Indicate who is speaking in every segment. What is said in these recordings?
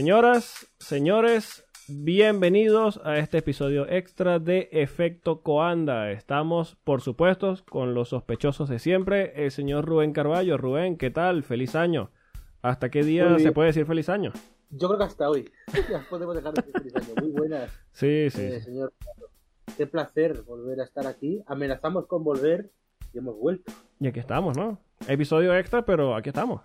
Speaker 1: Señoras, señores, bienvenidos a este episodio extra de Efecto Coanda. Estamos, por supuesto, con los sospechosos de siempre, el señor Rubén Carballo. Rubén, ¿qué tal? Feliz año. ¿Hasta qué día se puede decir feliz año?
Speaker 2: Yo creo que hasta hoy. Ya podemos dejar de decir feliz año. Muy buenas,
Speaker 1: Sí, sí.
Speaker 2: eh,
Speaker 1: sí.
Speaker 2: señor. Qué placer volver a estar aquí. Amenazamos con volver y hemos vuelto.
Speaker 1: Y aquí estamos, ¿no? Episodio extra, pero aquí estamos.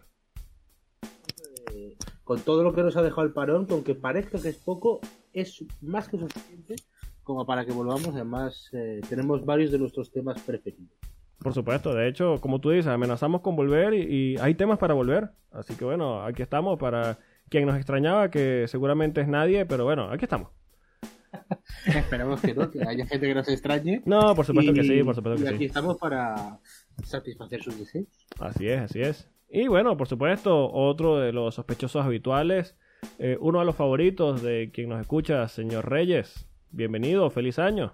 Speaker 2: Con todo lo que nos ha dejado el parón, con que parezca que es poco, es más que suficiente como para que volvamos. Además, eh, tenemos varios de nuestros temas preferidos.
Speaker 1: Por supuesto, de hecho, como tú dices, amenazamos con volver y, y hay temas para volver. Así que bueno, aquí estamos para quien nos extrañaba, que seguramente es nadie, pero bueno, aquí estamos.
Speaker 2: Esperamos que no, que haya gente que nos extrañe.
Speaker 1: No, por supuesto
Speaker 2: Y-
Speaker 1: que sí, por supuesto
Speaker 2: y
Speaker 1: que
Speaker 2: aquí
Speaker 1: sí.
Speaker 2: estamos para satisfacer sus deseos.
Speaker 1: Así es, así es. Y bueno, por supuesto, otro de los sospechosos habituales, eh, uno de los favoritos de quien nos escucha, señor Reyes. Bienvenido, feliz año.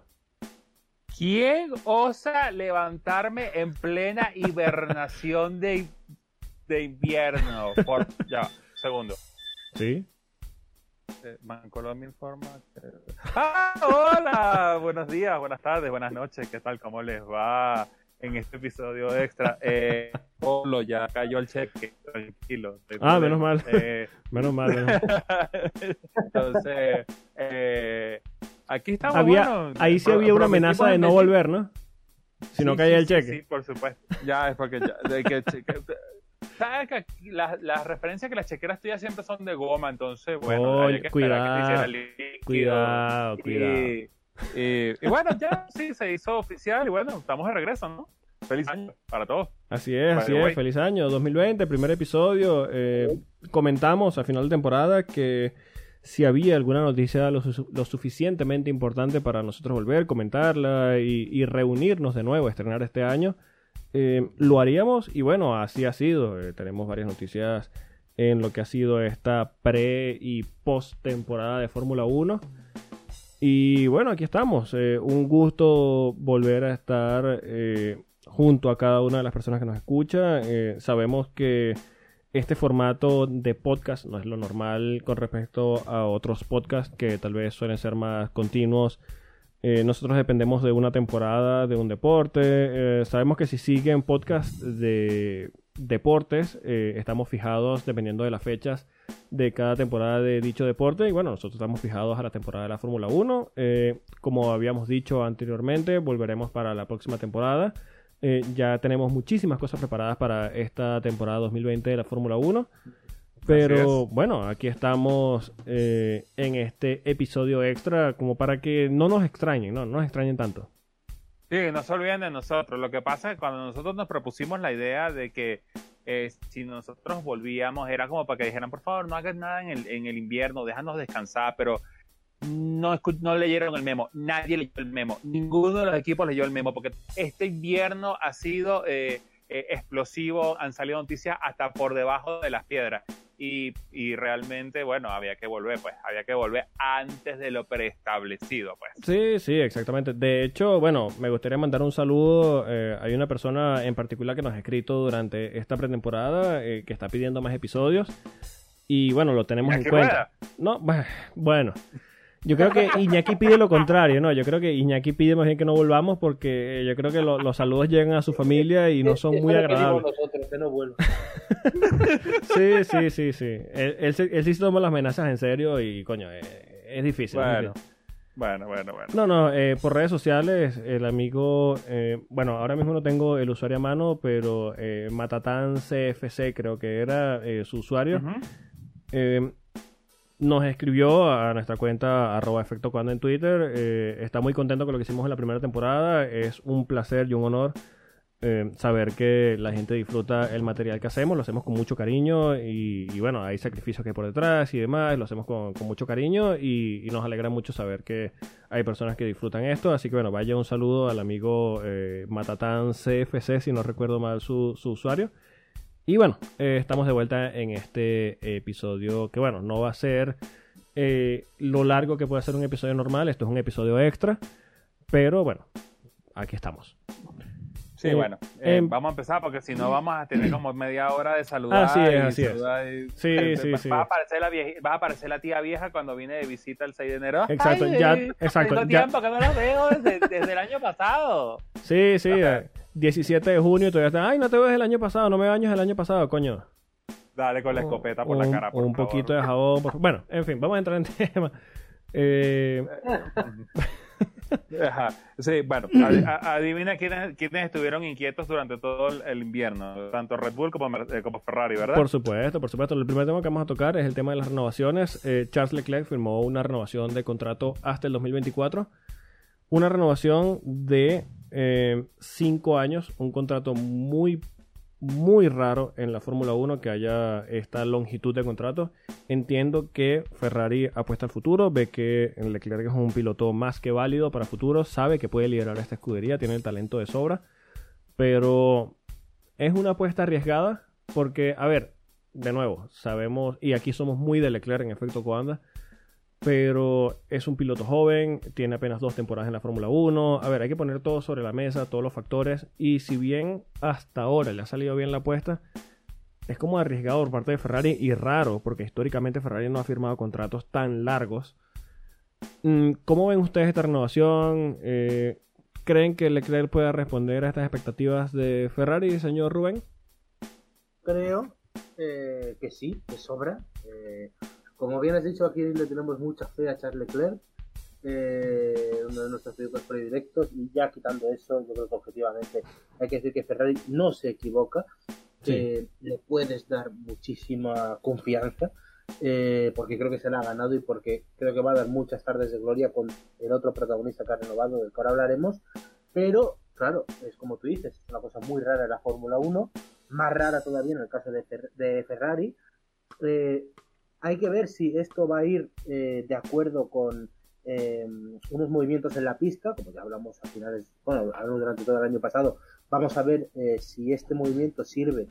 Speaker 3: ¿Quién osa levantarme en plena hibernación de, de invierno? Por, ya, segundo.
Speaker 1: ¿Sí?
Speaker 3: Eh, informa. que- ¡Ah! ¡Hola! Buenos días, buenas tardes, buenas noches. ¿Qué tal? ¿Cómo les va en este episodio extra? Eh, Pablo, ya cayó el cheque, tranquilo.
Speaker 1: Ah, menos mal.
Speaker 3: Eh,
Speaker 1: Menos mal. menos mal.
Speaker 3: Entonces, eh, aquí estamos.
Speaker 1: Había,
Speaker 3: bueno,
Speaker 1: ahí sí había una amenaza de no volver, ¿no? Si no
Speaker 3: Sí,
Speaker 1: caía
Speaker 3: sí,
Speaker 1: el cheque.
Speaker 3: Sí, por supuesto. Ya es porque ya, de que, che- que- ¿Sabes que aquí las las referencias que las chequeras tuyas siempre son de goma? Entonces, bueno,
Speaker 1: Oye,
Speaker 3: había que esperar que te hiciera
Speaker 1: cuidado,
Speaker 3: líquido.
Speaker 1: Cuidado, cuidado.
Speaker 3: Y, bueno, ya sí, se hizo oficial y bueno, estamos de regreso, ¿no? Feliz año para todos.
Speaker 1: Así es,
Speaker 3: By
Speaker 1: así es.
Speaker 3: way.
Speaker 1: Feliz año 2020, primer episodio. Eh, comentamos a final de temporada que si había alguna noticia lo, su- lo suficientemente importante para nosotros volver, comentarla y, y reunirnos de nuevo, estrenar este año, eh, lo haríamos y bueno, así ha sido. Eh, tenemos varias noticias en lo que ha sido esta pre y post temporada de Fórmula 1. Y bueno, aquí estamos. Eh, un gusto volver a estar eh, junto a cada una de las personas que nos escucha. Eh, sabemos que este formato de podcast no es lo normal con respecto a otros podcasts que tal vez suelen ser más continuos. Nosotros dependemos de una temporada, de un deporte. Sabemos que si siguen podcasts de deportes, eh, estamos fijados dependiendo de las fechas de cada temporada de dicho deporte. Y bueno, nosotros estamos fijados a la temporada de la Fórmula 1. Eh, como habíamos dicho anteriormente, volveremos para la próxima temporada. Eh, ya tenemos muchísimas cosas preparadas para esta temporada 2020 de la Fórmula 1. Pero bueno, aquí estamos en este episodio extra como para que no nos extrañen, no, no nos extrañen tanto.
Speaker 3: Sí, no se olviden de nosotros. Lo que pasa es que cuando nosotros nos propusimos la idea de que eh, si nosotros volvíamos, era como para que dijeran, por favor, no hagan nada en el, en el invierno, déjanos descansar, pero no, no leyeron el memo. Nadie leyó el memo. Ninguno de los equipos leyó el memo, porque este invierno ha sido eh, eh, explosivo, han salido noticias hasta por debajo de las piedras. Y, y realmente, bueno, había que volver, pues, había que volver antes de lo preestablecido, pues.
Speaker 1: Sí, sí, exactamente. De hecho, bueno, me gustaría mandar un saludo. eh, hay una persona en particular que nos ha escrito durante esta pretemporada eh, que está pidiendo más episodios. Y bueno, lo tenemos en cuenta. No, bueno. Yo creo que Iñaki pide lo contrario, ¿no? Yo creo que Iñaki pide más bien que no volvamos porque yo creo que lo- los saludos llegan a su familia y no son muy agradables.
Speaker 2: nosotros, que no vuelva.
Speaker 1: Sí, sí, sí, sí. Él, él, se- él sí se toma las amenazas en serio y, coño, eh, es difícil. es
Speaker 3: Bueno,
Speaker 1: difícil.
Speaker 3: bueno, bueno, bueno.
Speaker 1: No, no, eh, por redes sociales, el amigo, eh, bueno, ahora mismo no tengo el usuario a mano, pero eh, Matatán CFC creo que era eh, su usuario. Eh, nos escribió a nuestra cuenta arroba efecto cuando en Twitter. eh, está muy contento con lo que hicimos en la primera temporada. Es un placer y un honor eh, saber que la gente disfruta el material que hacemos. Lo hacemos con mucho cariño y, y bueno, hay sacrificios que hay por detrás y demás. Lo hacemos con, mucho cariño y, y nos alegra mucho saber que hay personas que disfrutan esto. Así que bueno, vaya un saludo al amigo eh, Matatán CFC, si no recuerdo mal su, su usuario. Y bueno, eh, estamos de vuelta en este episodio que bueno, no va a ser eh, lo largo que puede ser un episodio normal, esto es un episodio extra, pero bueno, aquí estamos.
Speaker 3: Sí,
Speaker 1: Eh,
Speaker 3: bueno, eh,
Speaker 1: em-
Speaker 3: vamos a empezar porque si no vamos a tener como media hora de saludar.
Speaker 1: Así es, así es.
Speaker 3: y-
Speaker 1: Sí, sí,
Speaker 3: va,
Speaker 1: sí.
Speaker 3: Va a, aparecer la a aparecer la tía vieja cuando viene de visita el 6 de enero.
Speaker 1: Exacto,
Speaker 3: Ay,
Speaker 1: ya- exacto,
Speaker 3: Tengo
Speaker 1: ya-
Speaker 3: tiempo que no los veo desde, desde el año pasado.
Speaker 1: Sí, sí,
Speaker 3: Ajá.
Speaker 1: Eh, 17 de junio todavía está. Ay, no te ves el año pasado, no me baños el año pasado, coño.
Speaker 3: Dale con la escopeta por
Speaker 1: un,
Speaker 3: la cara, por
Speaker 1: un
Speaker 3: favor.
Speaker 1: poquito de jabón. por- Bueno, en fin, vamos a entrar en tema. Eh,
Speaker 3: Ajá. Sí, bueno, adivina quiénes, quiénes estuvieron inquietos durante todo el, invierno, tanto Red Bull como, eh, como Ferrari, ¿verdad?
Speaker 1: por supuesto, por supuesto. El primer tema que vamos a tocar es el tema de las renovaciones. Eh, Charles Leclerc firmó una renovación de contrato hasta el 2024. Una renovación de 5 años, un contrato muy, muy raro en la Fórmula 1 que haya esta longitud de contrato. Entiendo que Ferrari apuesta al futuro, ve que Leclerc es un piloto más que válido para futuro, sabe que puede liderar esta escudería, tiene el talento de sobra, pero es una apuesta arriesgada porque, a ver, de nuevo, sabemos, y aquí somos muy de Leclerc en efecto Coanda, pero es un piloto joven, tiene apenas dos temporadas en la Fórmula 1. A ver, hay que poner todo sobre la mesa, todos los factores. Y si bien hasta ahora le ha salido bien la apuesta, es como arriesgado por parte de Ferrari y raro, porque históricamente Ferrari no ha firmado contratos tan largos. Mm, ¿Cómo ven ustedes esta renovación? Eh, ¿Creen que Leclerc pueda responder a estas expectativas de Ferrari, señor Rubén?
Speaker 2: Creo eh, que sí, que sobra. Eh, como bien has dicho, aquí le tenemos mucha fe a Charles Leclerc, eh, uno de nuestros pilotos predilectos, y ya quitando eso, yo creo que objetivamente hay que decir que Ferrari no se equivoca, que le puedes dar muchísima confianza, eh, porque creo que se la ha ganado y porque creo que va a dar muchas tardes de gloria con el otro protagonista que ha renovado, del que ahora hablaremos, pero claro, es como tú dices, es una cosa muy rara en la Fórmula 1, más rara todavía en el caso de, Fer- de Ferrari. Eh, hay que ver si esto va a ir eh, de acuerdo con eh, unos movimientos en la pista, como ya hablamos a finales, bueno, hablamos durante todo el año pasado. Vamos a ver eh, si este movimiento sirve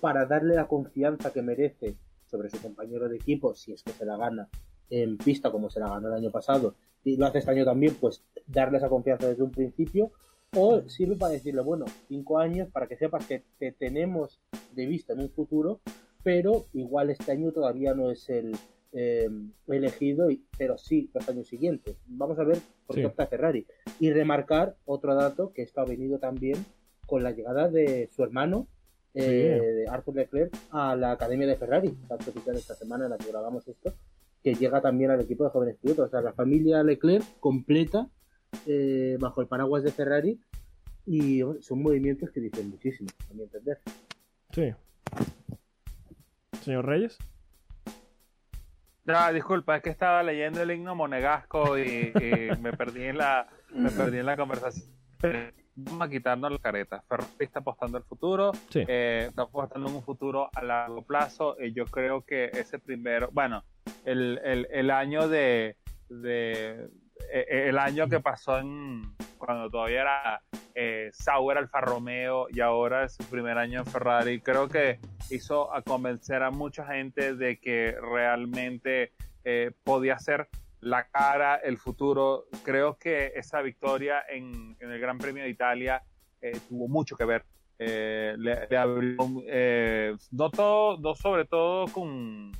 Speaker 2: para darle la confianza que merece sobre su compañero de equipo, si es que se la gana en pista como se la ganó el año pasado, y lo hace este año también, pues darle esa confianza desde un principio, o sirve para decirle, bueno, cinco años para que sepas que te tenemos de vista en un futuro, pero igual este año todavía no es el eh, elegido, y- pero sí los años siguientes. Vamos a ver por
Speaker 1: Sí.
Speaker 2: qué opta Ferrari. Y remarcar otro dato que esto ha venido también con la llegada de su hermano, eh,
Speaker 1: Sí.
Speaker 2: Arthur Leclerc, a la Academia de Ferrari, oficial esta semana en la que grabamos esto, que llega también al equipo de jóvenes pilotos. O sea, la familia Leclerc completa eh, bajo el paraguas de Ferrari y son movimientos que dicen muchísimo, a mi entender.
Speaker 1: Sí. Señor Reyes.
Speaker 3: Ah, disculpa, es que estaba leyendo el himno monegasco y, y me perdí en la me perdí en la conversación. Vamos a quitarnos la careta. Ferrari está apostando al futuro,
Speaker 1: Sí.
Speaker 3: eh, está apostando en un futuro a largo plazo. Y yo creo que ese primero, bueno, el, el, el año de, de eh, el año que pasó en cuando todavía era eh, Sauer Alfa Romeo y ahora es su primer año en Ferrari, creo que hizo convencer a mucha gente de que realmente eh, podía ser la cara, el futuro. Creo que esa victoria en, el Gran Premio de Italia eh, tuvo mucho que ver. Eh, no, todo, no sobre todo con,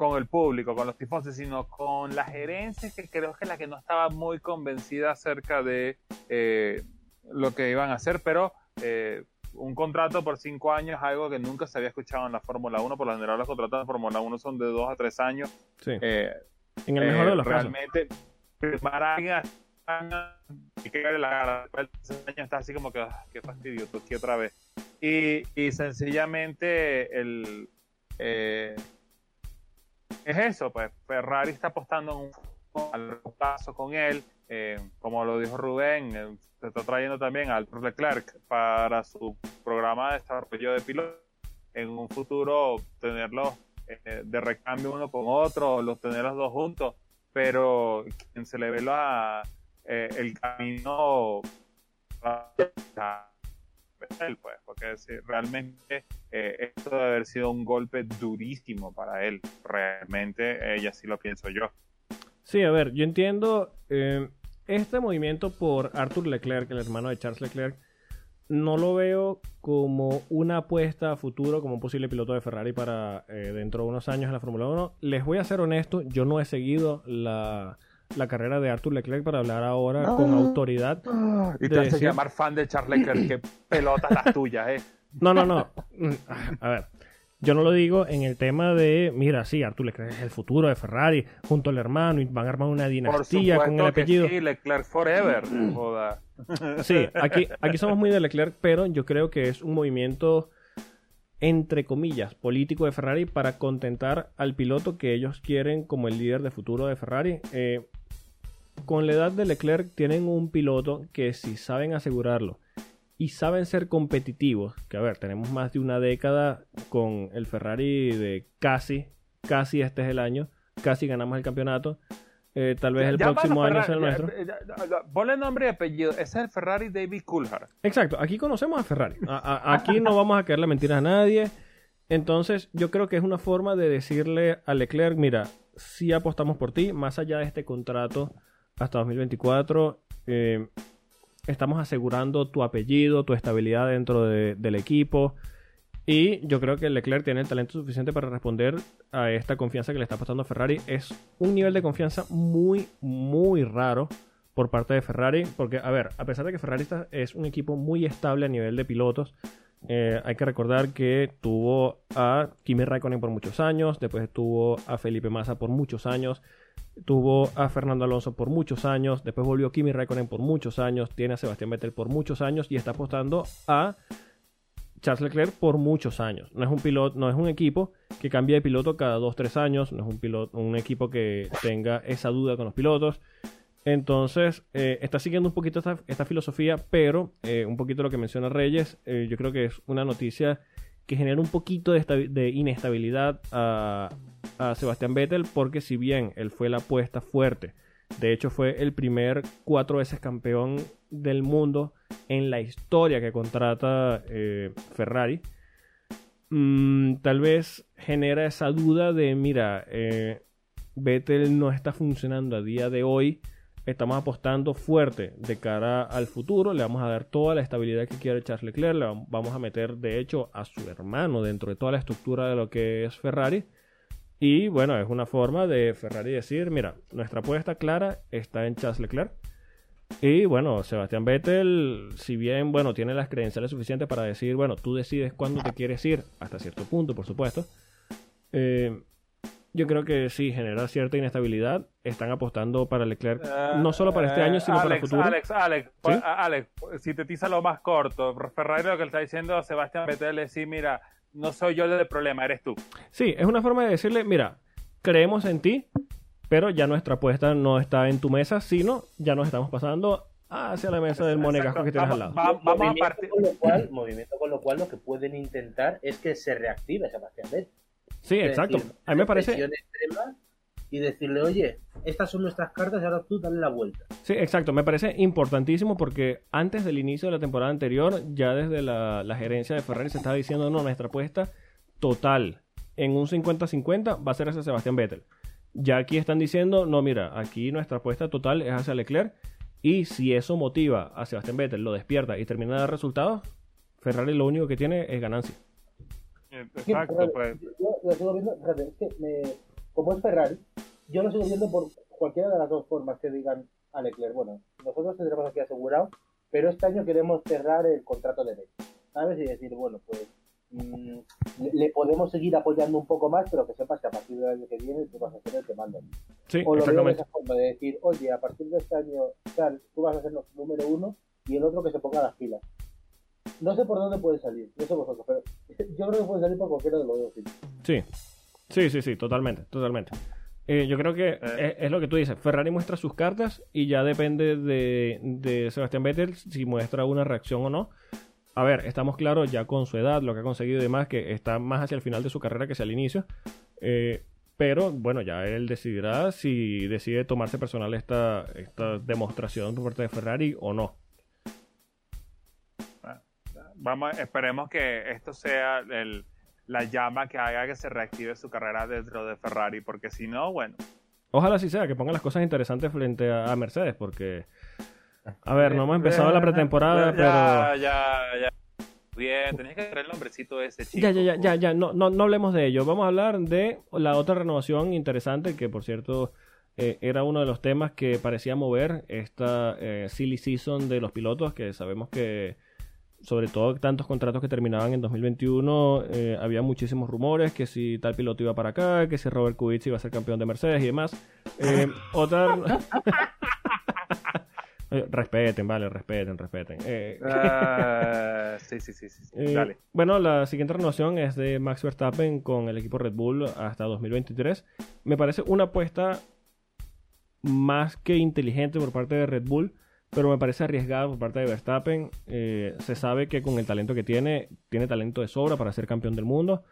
Speaker 3: con el público, con los tifones, sino con la gerencia, que creo que es la que no estaba muy convencida acerca de eh, lo que iban a hacer, pero eh, un contrato por cinco años es algo que nunca se había escuchado en la Fórmula 1. Por lo general, los contratos de Fórmula 1 son de dos a tres años.
Speaker 1: Sí.
Speaker 3: Eh,
Speaker 1: en el mejor
Speaker 3: eh,
Speaker 1: de los casos.
Speaker 3: realmente, alguien así, y que la cara, después de ese año está así como que, ah, qué fastidio, tú aquí otra vez. Y, y sencillamente el, eh, es eso, pues Ferrari está apostando en un a con él, eh, como lo dijo Rubén, eh, se está trayendo también al Leclerc para su programa de desarrollo de pilotos, en un futuro tenerlos eh, de recambio uno con otro, los tener los dos juntos, pero quien se le ve el camino a él, pues, porque realmente eh, esto debe haber sido un golpe durísimo para él, realmente, ella sí lo pienso yo.
Speaker 1: Sí, a ver, yo entiendo eh, este movimiento por Arthur Leclerc, el hermano de Charles Leclerc, no lo veo como una apuesta a futuro, como un posible piloto de Ferrari para eh, dentro de unos años en la Fórmula 1. Les voy a ser honesto, yo no he seguido la, la carrera de Arthur Leclerc para hablar ahora con autoridad.
Speaker 3: Y
Speaker 1: de
Speaker 3: te haces
Speaker 1: decir-
Speaker 3: llamar fan de Charles Leclerc, que pelotas las tuyas, eh.
Speaker 1: No, no, no. Mm, A ver, yo no lo digo en el tema de, mira, sí, Arthur Leclerc es el futuro de Ferrari, junto al hermano, y van a armar una
Speaker 3: Por
Speaker 1: dinastía con el
Speaker 3: que
Speaker 1: apellido.
Speaker 3: sí, Leclerc forever. Joda.
Speaker 1: Sí, aquí, aquí somos muy de Leclerc, pero yo creo que es un movimiento, entre comillas, político de Ferrari para contentar al piloto que ellos quieren como el líder de futuro de Ferrari. Eh, con la edad de Leclerc tienen un piloto que si saben asegurarlo y saben ser competitivos, que a ver, tenemos más de una década con el Ferrari de casi, casi este es el año, casi ganamos el campeonato. Eh, tal vez el próximo año sea el nuestro.
Speaker 3: ya, ya, ya, Ponle nombre y apellido. Ese es el Ferrari David Coulthard.
Speaker 1: Exacto, aquí conocemos a Ferrari. A- a- aquí no vamos a caerle mentiras a nadie. Entonces, yo creo que es una forma de decirle a Leclerc, mira, si apostamos por ti, más allá de este contrato hasta 2024, eh, estamos asegurando tu apellido, tu estabilidad dentro de- del equipo. Y yo creo que Leclerc tiene el talento suficiente para responder a esta confianza que le está apostando Ferrari. Es un nivel de confianza muy, muy raro por parte de Ferrari. Porque, a ver, a pesar de que Ferrari es un equipo muy estable a nivel de pilotos, eh, hay que recordar que tuvo a Kimi Raikkonen por muchos años, después tuvo a Felipe Massa por muchos años, tuvo a Fernando Alonso por muchos años, después volvió Kimi Raikkonen por muchos años, tiene a Sebastián Vettel por muchos años y está apostando a Charles Leclerc por muchos años. No es un piloto, no es un equipo que cambie de piloto cada 2-3 años, no es un piloto, un equipo que tenga esa duda con los pilotos. Entonces, eh, está siguiendo un poquito esta, esta filosofía, pero eh, un poquito lo que menciona Reyes, eh, yo creo que es una noticia que genera un poquito de, estabi- de inestabilidad a, a Sebastián Vettel, porque si bien él fue la apuesta fuerte, de hecho fue el primer cuatro veces campeón del mundo en la historia que contrata eh, Ferrari, mm, tal vez genera esa duda de, mira, eh, Vettel no está funcionando a día de hoy, estamos apostando fuerte de cara al futuro, le vamos a dar toda la estabilidad que quiere Charles Leclerc, le vam- vamos a meter de hecho a su hermano dentro de toda la estructura de lo que es Ferrari. Y bueno, es una forma de Ferrari decir, mira, nuestra apuesta clara está en Charles Leclerc. Y bueno, Sebastián Vettel, si bien, bueno, tiene las credenciales suficientes para decir, bueno, tú decides cuándo te quieres ir, hasta cierto punto, por supuesto. eh, yo creo que sí, genera cierta inestabilidad. Están apostando para Leclerc, no solo para este
Speaker 3: Eh,
Speaker 1: año, sino para el
Speaker 3: Alex,
Speaker 1: futuro.
Speaker 3: Alex, Alex,
Speaker 1: ¿Sí?
Speaker 3: pues, Alex, sintetiza lo más corto. Ferrari lo que le está diciendo a Sebastián Vettel es decir, mira, no soy yo el problema, eres tú.
Speaker 1: Sí, es una forma de decirle, mira, creemos en ti, pero ya nuestra apuesta no está en tu mesa, sino ya nos estamos pasando hacia la mesa del monegasco que tienes al lado.
Speaker 3: Va- vamos a
Speaker 2: movimiento,
Speaker 3: partir-
Speaker 2: con lo cual, movimiento con lo cual lo que pueden intentar es que se reactive Sebastián Vettel.
Speaker 1: Sí,
Speaker 2: Es
Speaker 1: exacto.
Speaker 2: decir,
Speaker 1: A mí me parece...
Speaker 2: extrema y decirle, oye, estas son nuestras cartas y ahora tú dale la vuelta.
Speaker 1: Sí, exacto. Me parece importantísimo porque antes del inicio de la temporada anterior, ya desde la, la gerencia de Ferrari se estaba diciendo, no, nuestra apuesta total en un 50-50 va a ser hacia Sebastián Vettel. Ya aquí están diciendo, no, mira, aquí nuestra apuesta total es hacia Leclerc y si eso motiva a Sebastián Vettel, lo despierta y termina de dar resultados, Ferrari lo único que tiene es ganancia.
Speaker 3: Exacto,
Speaker 2: Fíjate,
Speaker 3: pues.
Speaker 2: Yo lo sigo viendo, fíjate, es que me- como es Ferrari, yo lo sigo viendo por cualquiera de las dos formas que digan a Leclerc. Bueno, nosotros tendremos aquí asegurado, pero este año queremos cerrar el contrato de Vettel, ¿sabes? Y decir, bueno, pues mm, le, le podemos seguir apoyando un poco más, pero que sepas que a partir del año que viene tú vas a ser el que manda.
Speaker 1: Sí,
Speaker 2: O lo veo de
Speaker 1: exactamente.
Speaker 2: esa forma, de decir, oye, a partir de este año, tal, tú vas a ser nuestro número uno y el otro que se ponga las pilas. No sé por dónde puede salir, no sé vosotros, pero yo creo que puede salir por cualquiera de los dos sitios.
Speaker 1: Sí, sí, sí, sí, totalmente, totalmente. Eh, yo creo que es, es lo que tú dices. Ferrari muestra sus cartas y ya depende de, de Sebastián Vettel si muestra una reacción o no. A ver, estamos claros ya con su edad, lo que ha conseguido y demás, que está más hacia el final de su carrera que hacia el inicio. Eh, pero bueno, ya él decidirá si decide tomarse personal esta, esta demostración por parte de Ferrari o no.
Speaker 3: Vamos, esperemos que esto sea el, la llama que haga que se reactive su carrera dentro de Ferrari, porque si no, bueno,
Speaker 1: Ojalá sí sea, que ponga las cosas interesantes frente a, a Mercedes, porque A ver, no hemos empezado la pretemporada,
Speaker 3: ya,
Speaker 1: pero...
Speaker 3: Ya, ya, Bien, tenías que traer el nombrecito ese, chico.
Speaker 1: Ya, ya, ya, ya, ya. No, no, no hablemos de ello. Vamos a hablar de la otra renovación interesante, que por cierto eh, era uno de los temas que parecía mover esta eh, silly season de los pilotos, que sabemos que sobre todo tantos contratos que terminaban en 2021, eh, había muchísimos rumores que si tal piloto iba para acá, que si Robert Kubica iba a ser campeón de Mercedes y demás. Eh, otra... Eh, respeten, vale, respeten, respeten. Eh,
Speaker 3: Ah, sí, sí, sí, sí. Dale.
Speaker 1: bueno, la siguiente renovación es de Max Verstappen con el equipo Red Bull hasta 2023. Me parece una apuesta más que inteligente por parte de Red Bull, pero me parece arriesgada por parte de Verstappen. Eh, se sabe que con el talento que tiene, tiene talento de sobra para ser campeón del mundo.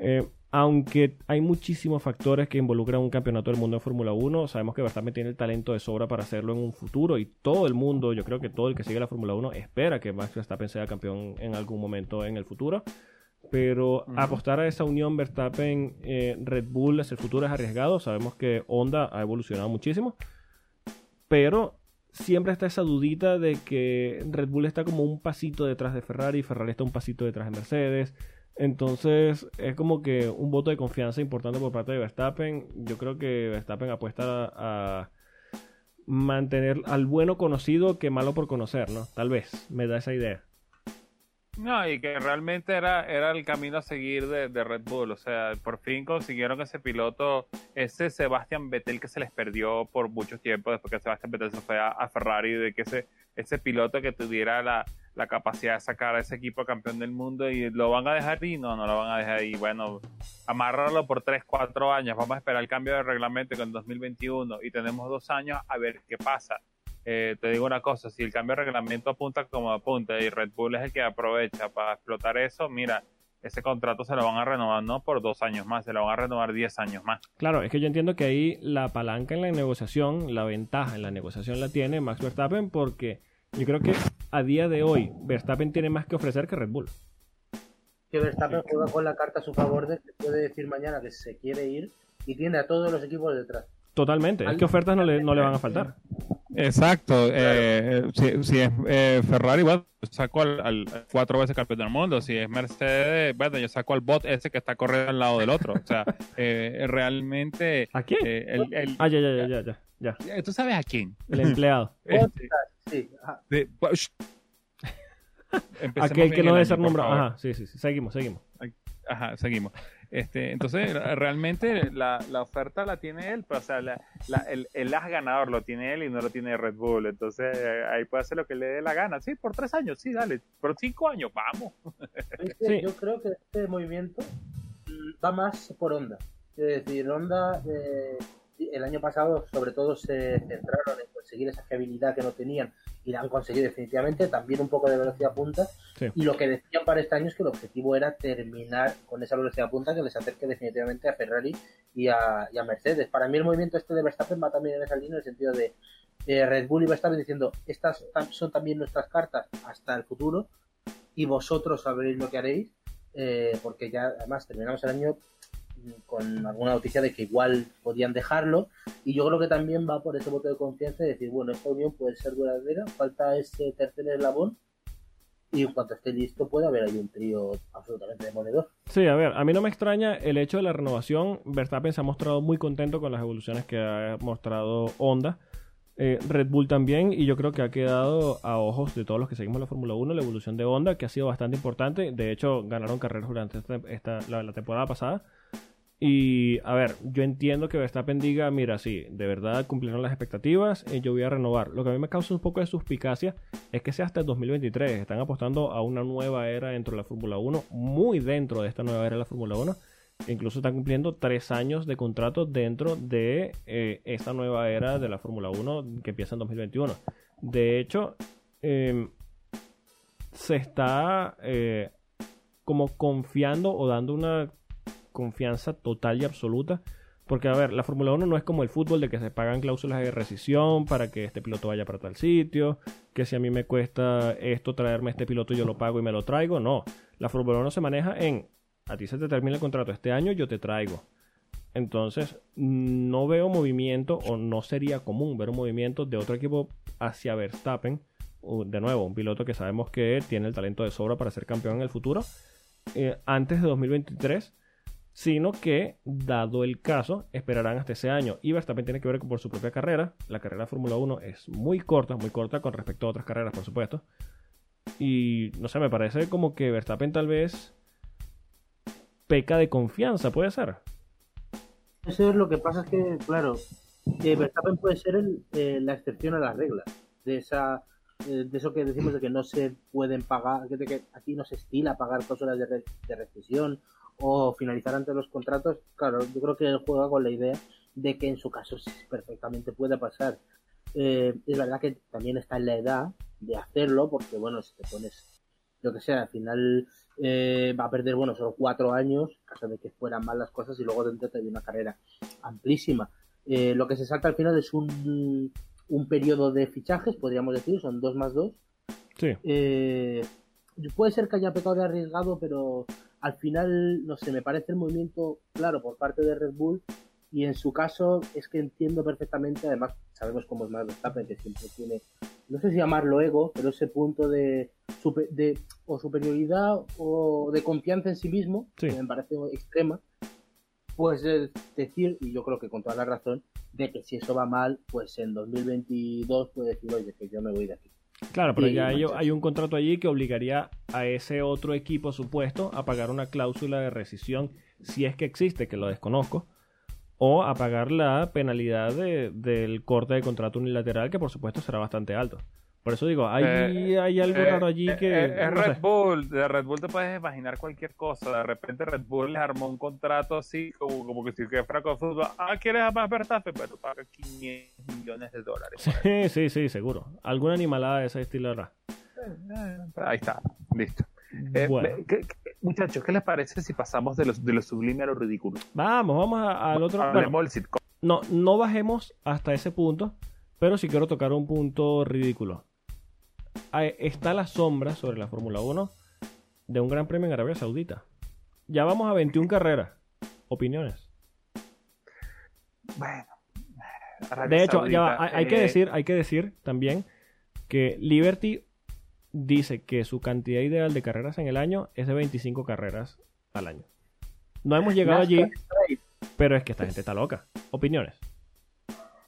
Speaker 1: Eh, aunque hay muchísimos factores que involucran un campeonato del mundo en Fórmula 1, sabemos que Verstappen tiene el talento de sobra para hacerlo en un futuro y todo el mundo, yo creo que todo el que sigue la Fórmula 1 espera que Max Verstappen sea campeón en algún momento en el futuro. Pero apostar a esa unión Verstappen-Red Bull hacia el futuro es arriesgado. Sabemos que Honda ha evolucionado muchísimo. Pero siempre está esa dudita de que Red Bull está como un pasito detrás de Ferrari, Ferrari está un pasito detrás de Mercedes. Entonces es como que un voto de confianza importante por parte de Verstappen. Yo creo que Verstappen apuesta a, a mantener al bueno conocido que malo por conocer, ¿no? Tal vez, me da esa idea.
Speaker 3: No, y que realmente era, era el camino a seguir de, Red Bull. O sea, por fin consiguieron ese piloto, ese Sebastian Vettel que se les perdió por mucho tiempo después que Sebastian Vettel se fue a, Ferrari, de que ese, ese piloto que tuviera la, la capacidad de sacar a ese equipo campeón del mundo y lo van a dejar y no, no lo van a dejar y bueno, amarrarlo por 3, 4 años. Vamos a esperar el cambio de reglamento con 2021 y tenemos dos años a ver qué pasa. Eh, te digo una cosa, si el cambio de reglamento apunta como apunta y Red Bull es el que aprovecha para explotar eso, mira, ese contrato se lo van a renovar no por dos años más, se lo van a renovar 10 años más.
Speaker 1: Claro, es que yo entiendo que ahí la palanca en la negociación, la ventaja en la negociación la tiene Max Verstappen porque yo creo que a día de hoy Verstappen tiene más que ofrecer que Red Bull.
Speaker 2: Que Verstappen juega con la carta a su favor de que puede decir mañana que se quiere ir y tiene a todos los equipos detrás.
Speaker 1: Totalmente, es que ofertas no le, no le van a faltar.
Speaker 3: Exacto, eh, si, si es eh, Ferrari, bueno, yo saco al, al cuatro veces campeón del mundo, si es Mercedes, bueno, yo saco al bot ese que está corriendo al lado del otro, o sea, eh, realmente...
Speaker 1: ¿A quién?
Speaker 3: eh, el, el-
Speaker 1: Ah, ya, ya, ya, ya, ya,
Speaker 3: eh, ¿Tú sabes a quién?
Speaker 1: El empleado.
Speaker 3: Este,
Speaker 2: Sí, ajá.
Speaker 3: de-
Speaker 1: Aquel que no debe ser nombrado. Ajá, sí, sí, sí. Seguimos, seguimos.
Speaker 3: Ajá, seguimos. Este, entonces, realmente la, la oferta la tiene él, pero o sea, la, la- el, el as ganador lo tiene él y no lo tiene Red Bull. Entonces, ahí puede hacer lo que le dé la gana. Sí, por tres años, sí, dale. Por cinco años, vamos.
Speaker 1: Sí.
Speaker 2: Yo creo que este movimiento va más por Honda. Es decir, Honda eh, el año pasado sobre todo se centraron en conseguir esa fiabilidad que no tenían y la han conseguido definitivamente, también un poco de velocidad punta.
Speaker 1: Sí.
Speaker 2: Y lo que decían para este año es que el objetivo era terminar con esa velocidad punta que les acerque definitivamente a Ferrari y a, y a Mercedes. Para mí el movimiento este de Verstappen va también en esa línea, en el sentido de eh, Red Bull y Verstappen diciendo, estas son también nuestras cartas hasta el futuro y vosotros sabréis lo que haréis, eh, porque ya además terminamos el año con alguna noticia de que igual podían dejarlo y yo creo que también va por ese voto de confianza de decir, bueno, esta unión puede ser duradera, falta ese tercer eslabón y en cuanto esté listo puede haber ahí un trío absolutamente demoledor.
Speaker 1: Sí, a ver, a mí no me extraña el hecho de la renovación. Verstappen se ha mostrado muy contento con las evoluciones que ha mostrado Honda. Eh, Red Bull también, y yo creo que ha quedado a ojos de todos los que seguimos la Fórmula 1 la evolución de Honda, que ha sido bastante importante. De hecho, ganaron carreras durante esta, esta- la, la temporada pasada. Y a ver, yo entiendo que Verstappen diga, mira, sí, de verdad cumplieron las expectativas, y yo voy a renovar. Lo que a mí me causa un poco de suspicacia es que sea hasta el 2023. Están apostando a una nueva era dentro de la Fórmula 1, muy dentro de esta nueva era de la Fórmula 1. Incluso están cumpliendo tres años de contrato dentro de eh, esta nueva era de la Fórmula 1 que empieza en 2021. De hecho, eh, se está eh, como confiando o dando una confianza total y absoluta. Porque, a ver, la Fórmula 1 no es como el fútbol de que se pagan cláusulas de rescisión para que este piloto vaya para tal sitio, que si a mí me cuesta esto traerme este piloto yo lo pago y me lo traigo. No, la Fórmula 1 se maneja en, a ti se te termina el contrato este año, yo te traigo. Entonces, no veo movimiento o no sería común ver un movimiento de otro equipo hacia Verstappen. De nuevo, un piloto que sabemos que tiene el talento de sobra para ser campeón en el futuro. eh, antes de 2023. Sino que, dado el caso, esperarán hasta ese año. Y Verstappen tiene que ver por su propia carrera. La carrera de Fórmula 1 es muy corta, muy corta con respecto a otras carreras, por supuesto. Y no sé, me parece como que Verstappen tal vez peca de confianza, puede ser.
Speaker 2: Eso es lo que pasa es que, claro, Verstappen puede ser eh, la excepción a la regla. De esa eh, de eso que decimos de que no se pueden pagar, de que aquí no se estila pagar cláusulas de, de rescisión o finalizar antes los contratos. Claro, yo creo que él juega con la idea de que en su caso perfectamente puede pasar. Eh, es verdad que también está en la edad de hacerlo, porque bueno, si te pones, lo que sea, al final eh, va a perder, bueno, solo cuatro años, en caso de que fueran mal las cosas, y luego dentro te una carrera amplísima. Eh, lo que se salta al final es un, un periodo de fichajes, podríamos decir, son dos más dos.
Speaker 1: Sí.
Speaker 2: Puede ser que haya pecado de arriesgado, pero al final, no sé, me parece el movimiento claro por parte de Red Bull. Y en su caso, es que entiendo perfectamente, además, sabemos cómo es más Verstappen, que siempre tiene, no sé si llamarlo ego, pero ese punto de, super- de o superioridad o de confianza en sí mismo,
Speaker 1: Sí.
Speaker 2: que me parece extrema, pues es decir, y yo creo que con toda la razón, de que si eso va mal, pues en 2022 puede decir, oye, que yo me voy de aquí.
Speaker 1: Claro, pero ya hay un contrato allí que obligaría a ese otro equipo supuesto a pagar una cláusula de rescisión, si es que existe, que lo desconozco, o a pagar la penalidad de- del corte de contrato unilateral, que por supuesto será bastante alto. Por eso digo, hay,
Speaker 3: Eh,
Speaker 1: hay algo
Speaker 3: Eh,
Speaker 1: raro allí
Speaker 3: eh,
Speaker 1: que...
Speaker 3: eh, es
Speaker 1: no sé.
Speaker 3: Red Bull, de Red Bull te puedes imaginar cualquier cosa. De repente Red Bull les armó un contrato así, como, como que si que fuera con fútbol. Ah, ¿quieres a más Verstappen? Pero paga 500 millones de dólares.
Speaker 1: Sí, sí, sí, seguro. Alguna animalada de ese estilo habrá.
Speaker 3: Ahí está, listo. Eh,
Speaker 1: Bueno,
Speaker 3: ¿qué- qué- muchachos, ¿qué les parece si pasamos de, los, de lo sublime a lo ridículo?
Speaker 1: vamos, vamos al otro... Bueno,
Speaker 3: sitcom.
Speaker 1: no, no bajemos hasta ese punto, pero sí quiero tocar un punto ridículo. Ahí Está la sombra sobre la Fórmula 1 de un gran premio en Arabia Saudita. Ya vamos a 21 carreras. Opiniones.
Speaker 3: Bueno. Arabia
Speaker 1: De hecho, ya va,
Speaker 3: Saudita,
Speaker 1: hay, que
Speaker 3: eh,
Speaker 1: decir, hay que decir también que Liberty dice que su cantidad ideal de carreras en el año es de 25 carreras al año. No hemos llegado allí, pero es que esta gente está loca. Opiniones.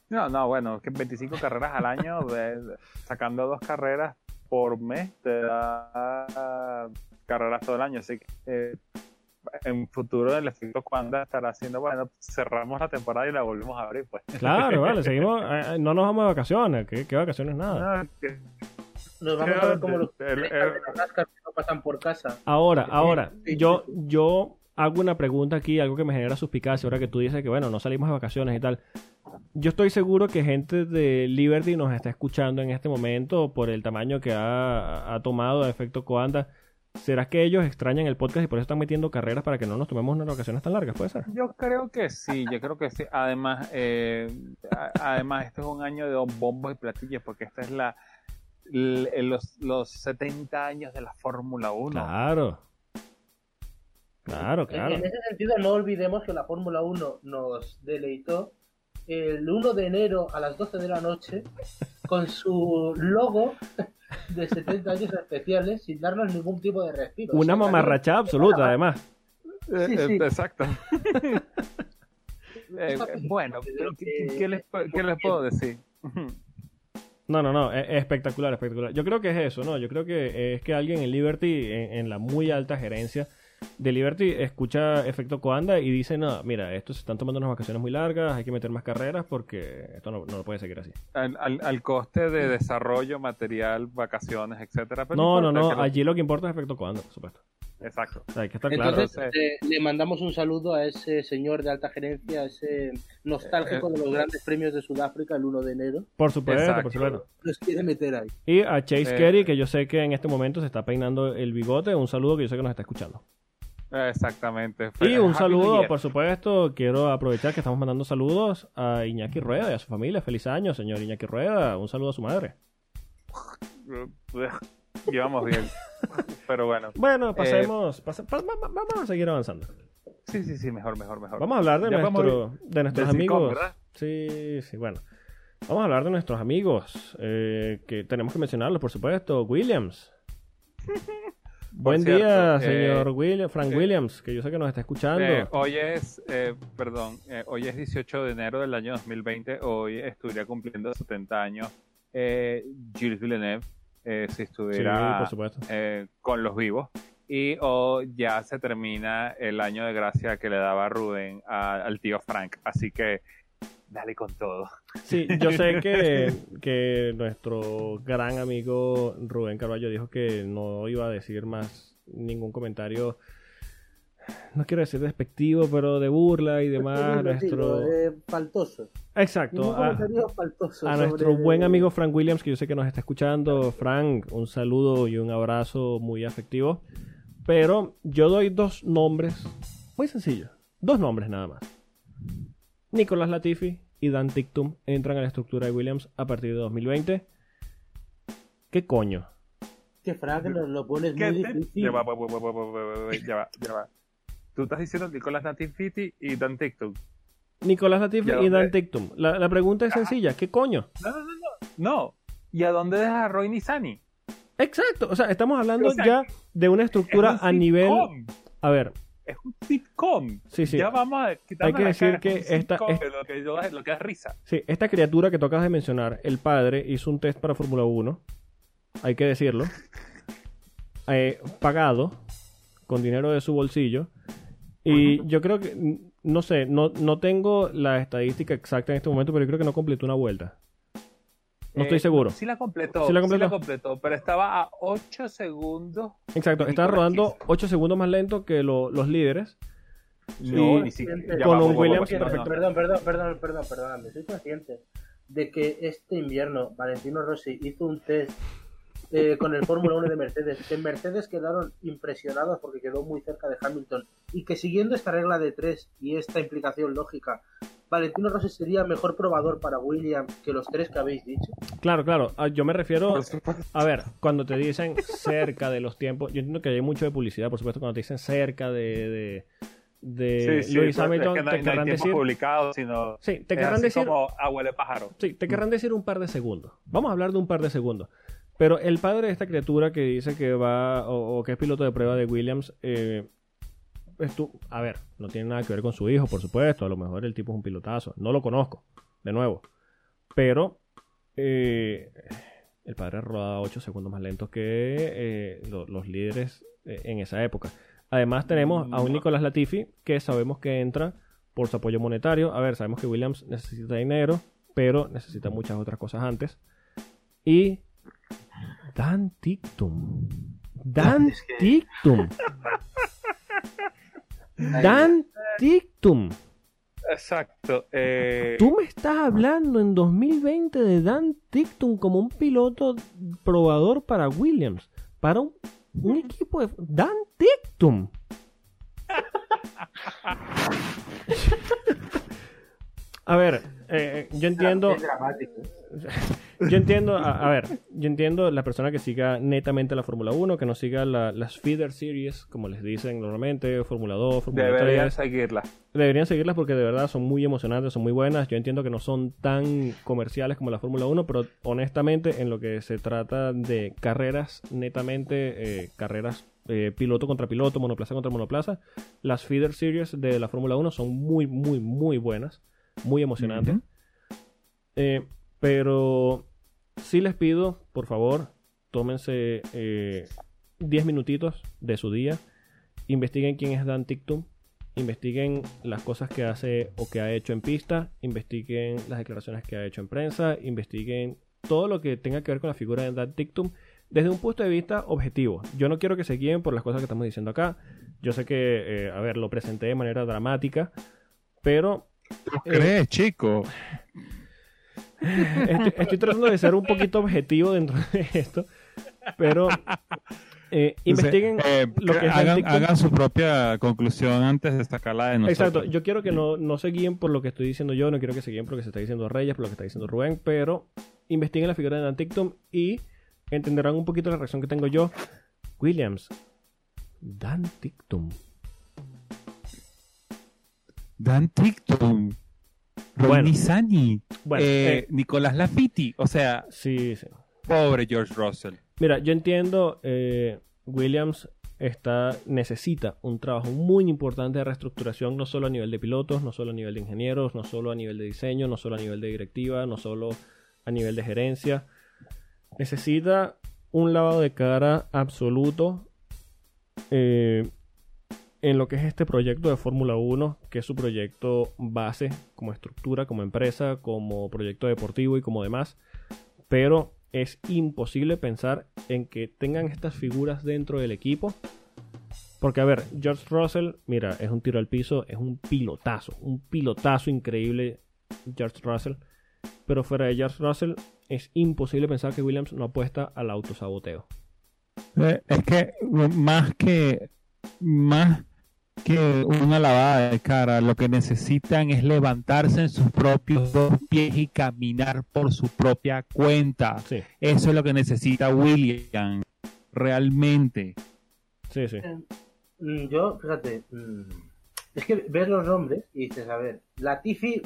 Speaker 3: No, no, bueno, que 25 carreras al año, de- sacando dos carreras por mes, te da carreras todo el año. Así que eh, en futuro el efecto Cuanda estará haciendo, bueno, cerramos la temporada y la volvemos a abrir, pues.
Speaker 1: Claro, vale, seguimos. eh, eh, no nos vamos de vacaciones. ¿Qué, qué vacaciones? Nada.
Speaker 3: No, que-
Speaker 2: Nos vamos a ver cómo los
Speaker 3: El- el-
Speaker 2: de la que no pasan por casa.
Speaker 1: Ahora,
Speaker 2: Sí,
Speaker 1: ahora,
Speaker 2: sí,
Speaker 1: yo,
Speaker 2: sí.
Speaker 1: yo hago una pregunta aquí, algo que me genera suspicacia, ahora que tú dices que, bueno, no salimos de vacaciones y tal. Yo estoy seguro que gente de Liberty nos está escuchando en este momento por el tamaño que ha, ha tomado de efecto Coanda. ¿Será que ellos extrañan el podcast y por eso están metiendo carreras para que no nos tomemos unas vacaciones tan largas? ¿Puede ser?
Speaker 3: Yo creo que sí, yo creo que sí. Además, eh, a- además este es un año de bombos y platillos porque esta es la l- los, los 70 años de la Fórmula 1.
Speaker 1: Claro. Claro, claro.
Speaker 2: En ese sentido, no olvidemos que la Fórmula 1 nos deleitó el 1 de enero a las 12 de la noche con su logo de 70 años especiales sin darnos ningún tipo de respiro.
Speaker 1: Una
Speaker 2: O sea,
Speaker 1: mamarrachada absoluta, además.
Speaker 3: Eh,
Speaker 2: Sí,
Speaker 3: eh,
Speaker 2: sí.
Speaker 3: Exacto. Eh, bueno, ¿qué, qué les, qué les puedo decir?
Speaker 1: No, no, no, es, es espectacular, espectacular. Yo creo que es eso, ¿no? Yo creo que es que alguien en Liberty, en, en la muy alta gerencia de Liberty, escucha efecto Coanda y dice, no, mira, estos se están tomando unas vacaciones muy largas, hay que meter más carreras porque esto no, no puede seguir así.
Speaker 3: Al, al- al coste de desarrollo, material, vacaciones, etcétera. pero
Speaker 1: No, no, no, allí lo que importa es efecto Coanda, por supuesto.
Speaker 3: Exacto.
Speaker 1: O sea, hay que estar claro.
Speaker 2: Entonces,
Speaker 3: claro.
Speaker 2: eh, le mandamos un saludo a ese señor de alta gerencia, a ese nostálgico
Speaker 3: Eh,
Speaker 2: de los grandes premios de Sudáfrica el 1 de enero.
Speaker 1: Por supuesto,
Speaker 3: Exacto.
Speaker 1: por supuesto.
Speaker 2: Los quiere meter ahí.
Speaker 1: Y a Chase
Speaker 3: Eh.
Speaker 1: Kerry, que yo sé que en este momento se está peinando el bigote, un saludo que yo sé que nos está escuchando.
Speaker 3: Exactamente.
Speaker 1: Y un
Speaker 3: Happy
Speaker 1: saludo, por supuesto, quiero aprovechar que estamos mandando saludos a Iñaki Rueda y a su familia. Feliz año, señor Iñaki Rueda. Un saludo a su madre.
Speaker 3: Llevamos bien. Pero bueno.
Speaker 1: Bueno, pasemos, pasa- pa- va- va- vamos a seguir avanzando.
Speaker 3: Sí, sí, sí, mejor, mejor, mejor.
Speaker 1: Vamos a hablar de, nuestro, de nuestros amigos. Sí, sí, bueno. Vamos a hablar de nuestros amigos, eh, que tenemos que mencionarlos, por supuesto. Williams. Buen
Speaker 3: cierto,
Speaker 1: día,
Speaker 3: eh,
Speaker 1: señor William- Frank
Speaker 3: eh,
Speaker 1: Williams, que yo sé que nos está escuchando.
Speaker 3: Eh, hoy es, eh, perdón, hoy es 18 de enero del año 2020. Hoy estuviera cumpliendo 70 años eh, Gilles Villeneuve, eh, si
Speaker 1: sí,
Speaker 3: estuviera
Speaker 1: por supuesto.
Speaker 3: eh, con los vivos. Y hoy ya se termina el año de gracia que le daba Rubén a- al tío Frank. Así que dale con todo.
Speaker 1: Sí, yo sé que, que nuestro gran amigo Rubén Carballo dijo que no iba a decir más ningún comentario, no quiero decir despectivo, pero de burla y demás. nuestro...
Speaker 2: Eh, faltoso.
Speaker 1: Exacto.
Speaker 2: Ningún
Speaker 1: a-
Speaker 2: faltoso
Speaker 1: nuestro buen amigo Frank Williams, que yo sé que nos está escuchando. Frank, un saludo y un abrazo muy afectivo. Pero yo doy dos nombres, muy sencillos. Dos nombres nada más. Nicolás Latifi y Dan Tictum entran a la estructura de Williams a partir de 2020. ¿Qué coño?
Speaker 2: Que Frank lo, lo muy difícil.
Speaker 3: Ya va, ya va, ya va. Tú estás diciendo Nicolás Natifiti y Dan Tictum.
Speaker 1: Nicolás Latifi
Speaker 3: y,
Speaker 1: Dan Tictum. La, pregunta es ah. sencilla, ¿qué coño?
Speaker 3: No, no, no, no. no. ¿Y a dónde deja a Roy Nizani?
Speaker 1: Exacto, o sea, estamos hablando
Speaker 3: o sea,
Speaker 1: ya de una estructura
Speaker 3: un
Speaker 1: a nivel... A ver,
Speaker 3: es un sitcom.
Speaker 1: sí, sí.
Speaker 3: Ya vamos a quitarnos
Speaker 1: Hay que
Speaker 3: la
Speaker 1: decir
Speaker 3: cara,
Speaker 1: que
Speaker 3: es
Speaker 1: esta-
Speaker 3: sitcom, Lo que, yo- lo que da risa.
Speaker 1: Sí, esta criatura que tú acabas de mencionar, el padre hizo un test para Fórmula 1, hay que decirlo, eh, pagado con dinero de su bolsillo. Y yo creo que, no sé, no, no tengo la estadística exacta en este momento, pero yo creo que no completó una vuelta. No estoy
Speaker 3: Eh,
Speaker 1: seguro.
Speaker 3: Sí la completó.
Speaker 1: ¿Sí la completó?
Speaker 3: completó, pero estaba a 8 segundos.
Speaker 1: Exacto, estaba rodando
Speaker 3: Kiss.
Speaker 1: 8 segundos más lento que lo- los líderes.
Speaker 3: No,
Speaker 1: Y-
Speaker 3: ni siquiera.
Speaker 2: Con
Speaker 1: un Williams
Speaker 3: va,
Speaker 2: Perdón. Perdón, perdón, perdón, perdón, perdóname. Soy consciente de que este invierno Valentino Rossi hizo un test eh, con el Fórmula 1 de Mercedes. Que en Mercedes quedaron impresionados porque quedó muy cerca de Hamilton. Y que siguiendo esta regla de tres y esta implicación lógica, Valentino Rossi sería mejor probador para Williams que los tres que habéis dicho.
Speaker 1: Claro, claro, ah, yo me refiero
Speaker 3: Por supuesto.
Speaker 1: A ver, cuando te dicen cerca de los tiempos, yo entiendo que hay mucho de publicidad, por supuesto, cuando te dicen cerca de, de, de
Speaker 3: Sí, sí,
Speaker 1: Lewis
Speaker 3: pues,
Speaker 1: Hamilton,
Speaker 3: es que no,
Speaker 1: te
Speaker 3: no
Speaker 1: querrán decir,
Speaker 3: publicado, sino.
Speaker 1: sí, te querrán decir,
Speaker 3: como abuelo pájaro.
Speaker 1: sí, te querrán decir un par de segundos. Vamos a hablar de un par de segundos. Pero el padre de esta criatura que dice que va o, o que es piloto de prueba de Williams, eh, a ver, no tiene nada que ver con su hijo, por supuesto. A lo mejor el tipo es un pilotazo. No lo conozco, de nuevo. Pero eh, el padre rodaba 8 segundos más lento que eh, lo- los líderes eh, en esa época. Además tenemos a un Nicolás Latifi que sabemos que entra por su apoyo monetario. A ver, sabemos que Williams necesita dinero, pero necesita muchas otras cosas antes. Y Dan Tictum. Dan Tictum. Dan Tictum.
Speaker 3: Exacto. Eh,
Speaker 1: Tú me estás hablando en 2020 de Dan Tictum como un piloto probador para Williams. Para un, un equipo de... Dan Tictum. A ver, eh, yo entiendo...
Speaker 2: Es dramático.
Speaker 1: Yo entiendo, a, a ver, yo entiendo la persona que siga netamente la Fórmula 1, que no siga la- las feeder series, como les dicen normalmente, Fórmula 2, Fórmula
Speaker 3: deberían
Speaker 1: 3.
Speaker 3: seguirla.
Speaker 1: Deberían seguirlas porque de verdad son muy emocionantes, son muy buenas. Yo entiendo que no son tan comerciales como la Fórmula 1, pero honestamente en lo que se trata de carreras netamente, eh, carreras eh, piloto contra piloto, monoplaza contra monoplaza, las feeder series de la Fórmula 1 son muy, muy, muy buenas, muy emocionantes. Eh, pero sí les pido, por favor, tómense eh, 10 minutitos de su día, investiguen quién es Dan Tictum, investiguen las cosas que hace o que ha hecho en pista, investiguen las declaraciones que ha hecho en prensa, investiguen todo lo que tenga que ver con la figura de Dan Tictum desde un punto de vista objetivo. Yo no quiero que se guíen por las cosas que estamos diciendo acá. Yo sé que, eh, a ver, lo presenté de manera dramática, pero
Speaker 4: ¿Tú
Speaker 1: Eh,
Speaker 4: crees, chico?
Speaker 1: Estoy, estoy tratando de ser un poquito objetivo dentro de esto, pero eh, investiguen
Speaker 4: Eh,
Speaker 1: lo que es el
Speaker 4: hagan, su propia conclusión antes de sacarla de nosotros.
Speaker 1: Exacto, yo quiero que no, no se guíen por lo que estoy diciendo yo, no quiero que se guíen por lo que se está diciendo Reyes, por lo que está diciendo Rubén, pero investiguen la figura de Dan Tictum y entenderán un poquito la reacción que tengo yo. Williams, Dan Tictum.
Speaker 4: Ronnie Sani,
Speaker 1: Bueno,
Speaker 4: eh,
Speaker 1: eh,
Speaker 4: Nicolás Lafitti, o sea,
Speaker 1: sí, sí.
Speaker 4: pobre George Russell.
Speaker 1: Mira, yo entiendo, eh, Williams está, necesita un trabajo muy importante de reestructuración, no solo a nivel de pilotos, no solo a nivel de ingenieros, no solo a nivel de diseño, no solo a nivel de directiva, no solo a nivel de gerencia. Necesita un lavado de cara absoluto eh, en lo que es este proyecto de Fórmula 1, que es su proyecto base como estructura, como empresa, como proyecto deportivo y como demás. Pero es imposible pensar en que tengan estas figuras dentro del equipo. Porque, a ver, George Russell, mira, es un tiro al piso, es un pilotazo, un pilotazo increíble, George Russell. Pero fuera de George Russell, es imposible pensar que Williams no apuesta al autosaboteo.
Speaker 4: Eh, Es que más que más que una lavada de cara, lo que necesitan es levantarse en sus propios dos pies y caminar por su propia cuenta.
Speaker 1: Sí,
Speaker 4: Eso es lo que necesita William realmente.
Speaker 1: sí, sí.
Speaker 2: Mm, Yo, fíjate, mm, es que ves los nombres y dices, a ver, Latifi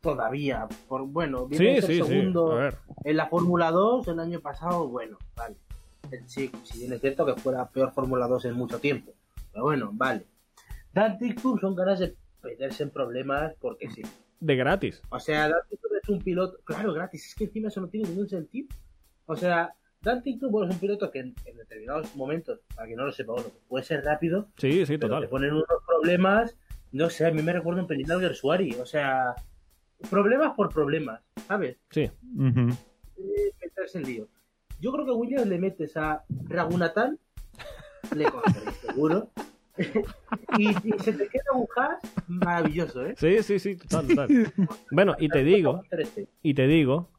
Speaker 2: todavía, por bueno, viene
Speaker 1: Sí, sí, sí.
Speaker 2: segundo
Speaker 1: A ver,
Speaker 2: en la Fórmula 2 el año pasado, bueno, vale. Eh, Sí, si bien es cierto que fuera peor Fórmula 2 en mucho tiempo, pero bueno, vale. Dan Ticktum son ganas de meterse en problemas porque sí.
Speaker 1: de gratis.
Speaker 2: O sea, Dan Ticktum es un piloto, claro, gratis, es que encima eso no tiene ningún sentido. O sea, Dan Ticktum bueno, es un piloto que en, en determinados momentos, para que no lo sepa uno, puede ser rápido,
Speaker 1: Sí, sí,
Speaker 2: pero te
Speaker 1: total.
Speaker 2: ponen unos problemas, no sé, a mí me recuerda un pelín al Gersuari, o sea, problemas por problemas, ¿sabes?
Speaker 1: Sí,
Speaker 4: Ujú.
Speaker 2: Eh, meterse en lío. Yo creo que a Williams le metes a Ragunatán, le conoceréis seguro, y, y se te queda un hash maravilloso, ¿eh?
Speaker 1: sí, sí, sí, total, total. Bueno, y te digo, y te digo,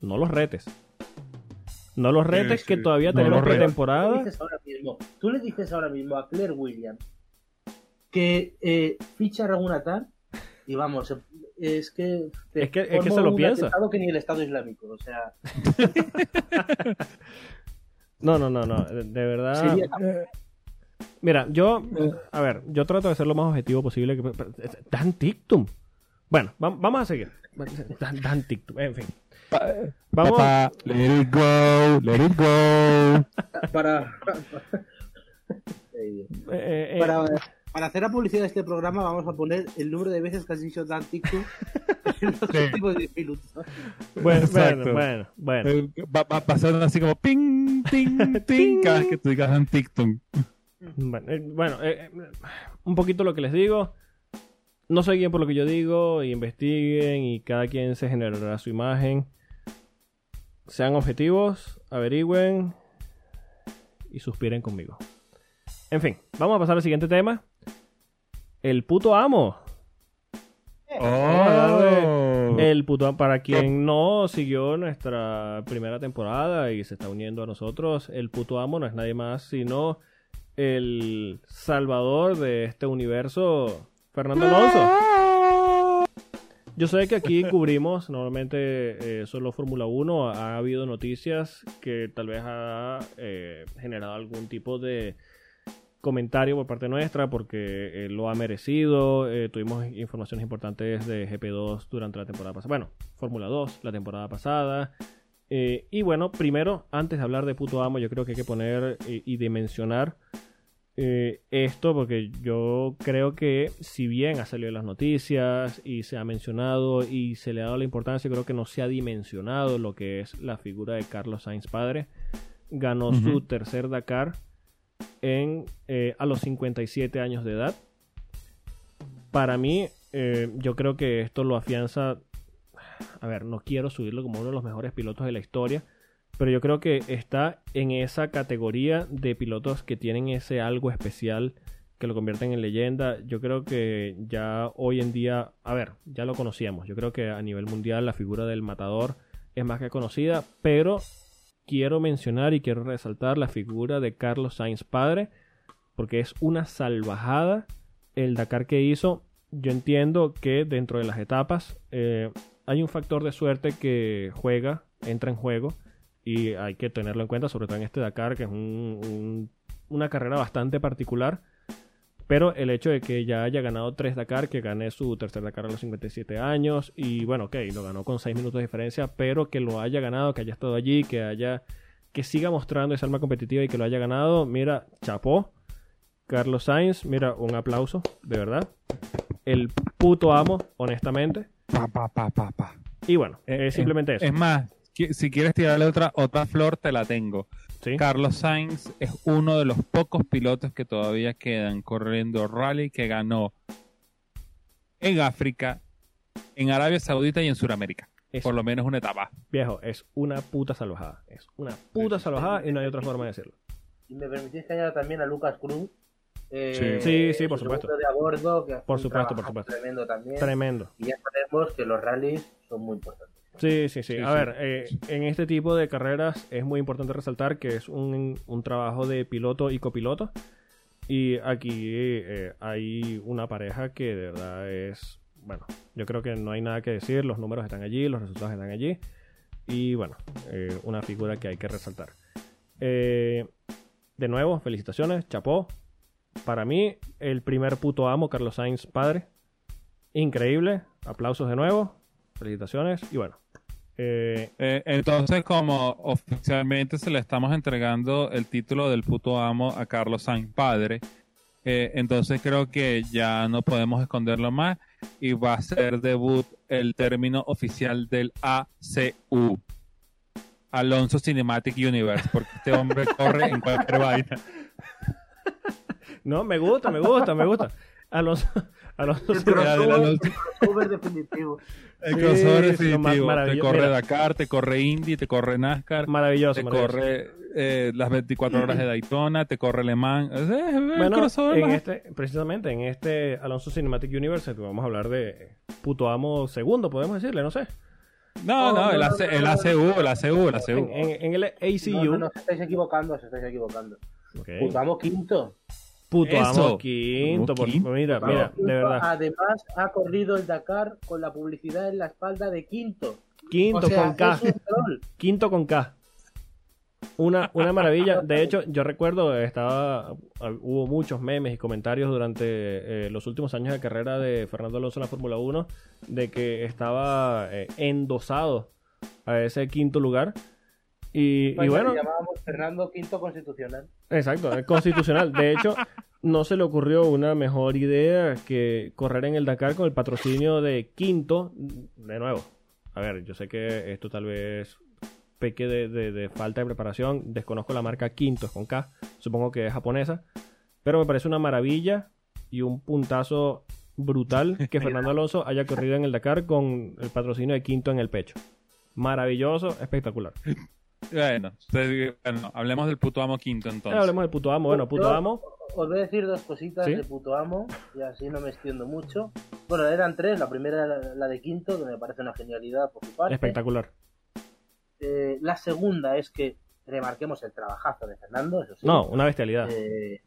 Speaker 1: no los retes. No los retes
Speaker 4: sí.
Speaker 1: que todavía
Speaker 4: No
Speaker 1: tenemos.
Speaker 2: Tú
Speaker 1: pretemporada.
Speaker 2: dices ahora mismo, tú le dices ahora mismo a Claire Williams que eh, ficha a y vamos, es que
Speaker 1: Es que- es que se lo piensa.
Speaker 2: que ni el Estado Islámico, o sea,
Speaker 1: No, no, no, no. De de verdad.
Speaker 2: sería
Speaker 1: Mira, yo, a ver, yo trato de ser lo más objetivo posible. Que, pero- Dan Tictum. Bueno, va- vamos a seguir. Dan, Dan Tictum, en fin. Vamos.
Speaker 4: Papá, let it go, let it go.
Speaker 2: para
Speaker 1: eh, eh,
Speaker 2: para, para hacer la publicidad de este programa vamos a poner el número de veces que has dicho Dan Tictum en los últimos 10 minutos.
Speaker 1: bueno,
Speaker 4: Exacto.
Speaker 1: bueno, bueno, bueno.
Speaker 4: Eh, Va, va pasando así como ping, ting, ting, cada vez que tú digas un TikTok.
Speaker 1: Bueno, eh, bueno, eh, eh, un poquito lo que les digo. No se guíen por lo que yo digo, investiguen y cada quien se generará su imagen. Sean objetivos, averigüen y suspiren conmigo. En fin, vamos a pasar al siguiente tema. El puto amo.
Speaker 4: Oh.
Speaker 1: El puto amo, para quien no siguió nuestra primera temporada y se está uniendo a nosotros, el puto amo no es nadie más sino el salvador de este universo, Fernando Alonso. Yo sé que aquí cubrimos normalmente eh, solo Fórmula 1. Ha habido noticias que tal vez ha eh, generado algún tipo de comentario por parte nuestra porque eh, lo ha merecido. Eh, tuvimos informaciones importantes de GP2 durante la temporada pasada. Bueno, Fórmula 2 la temporada pasada. Eh, y bueno, primero, antes de hablar de puto amo, yo creo que hay que poner eh, y dimensionar eh, esto porque yo creo que si bien ha salido en las noticias y se ha mencionado y se le ha dado la importancia, creo que no se ha dimensionado lo que es la figura de Carlos Sainz padre. Ganó su tercer Dakar en, a los 57 años de edad. Para mí, yo creo que esto lo afianza. A ver, no quiero subirlo como uno de los mejores pilotos de la historia, pero yo creo que está en esa categoría de pilotos que tienen ese algo especial que lo convierten en leyenda. Yo creo que ya hoy en día, a ver, ya lo conocíamos. Yo creo que a nivel mundial la figura del matador es más que conocida, pero quiero mencionar y quiero resaltar la figura de Carlos Sainz padre, porque es una salvajada el Dakar que hizo. Yo entiendo que dentro de las etapas eh, hay un factor de suerte que juega, entra en juego, y hay que tenerlo en cuenta, sobre todo en este Dakar, que es un- un- una carrera bastante particular. Pero el hecho de que ya haya ganado tres Dakar, que gane su tercer Dakar a los 57 años, y bueno, ok, lo ganó con 6 minutos de diferencia, pero que lo haya ganado, que haya estado allí, que haya que siga mostrando esa alma competitiva y que lo haya ganado, mira, chapó. Carlos Sainz, mira, un aplauso, de verdad. El puto amo, honestamente.
Speaker 3: Pa, pa, pa, pa, pa.
Speaker 1: Y bueno,
Speaker 3: Eh,
Speaker 1: es simplemente eso.
Speaker 3: Es más, si quieres tirarle otra, otra flor, te la tengo.
Speaker 1: ¿sí?
Speaker 3: Carlos Sainz es uno de los pocos pilotos que todavía quedan corriendo rally que ganó en África, en Arabia Saudita y en Sudamérica.
Speaker 1: Es-
Speaker 3: Por lo menos una etapa.
Speaker 1: Viejo, es una puta salvajada. Es una puta salvajada y no hay otra forma de decirlo.
Speaker 2: Y me permitís que añada también a Lucas Cruz.
Speaker 1: Sí,
Speaker 2: eh,
Speaker 1: sí, sí, por
Speaker 2: su
Speaker 1: supuesto.
Speaker 2: segundo de a bordo, que hace
Speaker 1: Por supuesto, por supuesto.
Speaker 2: Tremendo también.
Speaker 1: Tremendo.
Speaker 2: Y ya sabemos que los rallies son muy importantes.
Speaker 1: Sí, sí, sí.
Speaker 3: Sí,
Speaker 1: A
Speaker 3: sí.
Speaker 1: ver, eh, en este tipo de carreras es muy importante resaltar que es un, un trabajo de piloto y copiloto. Y aquí eh, hay una pareja que de verdad es, bueno, yo creo que no hay nada que decir, los números están allí, los resultados están allí. Y bueno, eh, una figura que hay que resaltar. Eh, de nuevo, felicitaciones, chapó. Para mí, el primer puto amo, Carlos Sainz padre. Increíble, aplausos de nuevo, felicitaciones. Y bueno, eh,
Speaker 3: Eh, entonces, como oficialmente se le estamos entregando el título del puto amo a Carlos Sainz padre, eh, entonces creo que ya no podemos esconderlo más y va a ser debut el término oficial del ACU. Alonso Cinematic Universe, porque este hombre corre en cualquier vaina.
Speaker 1: No, me gusta, me gusta, me gusta. Alonso, Alonso
Speaker 2: El
Speaker 1: sí,
Speaker 2: crossover,
Speaker 3: el
Speaker 2: crossover definitivo.
Speaker 3: El
Speaker 1: Sí,
Speaker 3: crossover
Speaker 1: sí,
Speaker 3: definitivo. Te corre
Speaker 1: Mira.
Speaker 3: Dakar, te corre Indy, te corre NASCAR,
Speaker 1: maravilloso,
Speaker 3: te
Speaker 1: maravilloso.
Speaker 3: corre eh, las 24 horas de Daytona, te corre Le Mans. Es, es el
Speaker 1: Bueno,
Speaker 3: crossover
Speaker 1: en
Speaker 3: más-
Speaker 1: este, precisamente en este Alonso Cinematic Universe que vamos a hablar de puto amo segundo, podemos decirle, no sé.
Speaker 3: No, no,
Speaker 2: No,
Speaker 3: el,
Speaker 2: no,
Speaker 3: AC
Speaker 2: no,
Speaker 3: el
Speaker 2: no.
Speaker 3: ACU, el ACU, el ACU.
Speaker 1: En, en- en el ACU.
Speaker 2: No, no, no, os estáis equivocando, os estáis equivocando.
Speaker 1: Ok.
Speaker 2: Pues vamos quinto.
Speaker 1: Puto
Speaker 3: Eso.
Speaker 1: amo quinto. por-
Speaker 3: Quinto.
Speaker 1: mira,
Speaker 2: Vamos
Speaker 1: mira, de verdad.
Speaker 2: Además, ha corrido el Dakar con la publicidad en la espalda de quinto.
Speaker 1: Quinto
Speaker 2: o sea,
Speaker 1: con K. Quinto con K. Una, una maravilla. De hecho, yo recuerdo, estaba hubo muchos memes y comentarios durante eh, los últimos años de carrera de Fernando Alonso en la Fórmula 1 de que estaba eh, endosado a ese quinto lugar. Y, y
Speaker 2: Pues
Speaker 1: bueno,
Speaker 2: le llamábamos Fernando Quinto Constitucional.
Speaker 1: exacto, es constitucional. De hecho, no se le ocurrió una mejor idea que correr en el Dakar con el patrocinio de quinto. De nuevo, a ver, yo sé que esto tal vez peque de, de- de falta de preparación. Desconozco la marca Quinto, es con K. Supongo que es japonesa. Pero me parece una maravilla y un puntazo brutal que Fernando Alonso haya corrido en el Dakar con el patrocinio de Quinto en el pecho. Maravilloso, espectacular.
Speaker 3: Bueno, bueno, hablemos del puto amo quinto entonces.
Speaker 1: hablemos del puto amo. Bueno, puto
Speaker 2: Yo
Speaker 1: amo.
Speaker 2: Os voy a decir dos cositas
Speaker 1: ¿Sí?
Speaker 2: de puto amo y así no me extiendo mucho. Bueno, eran tres. La primera era la de Quinto, que me parece una genialidad por su parte.
Speaker 1: Espectacular.
Speaker 2: Eh, la segunda es que remarquemos el trabajazo de Fernando, eso sí.
Speaker 1: No, una bestialidad.
Speaker 2: Eh,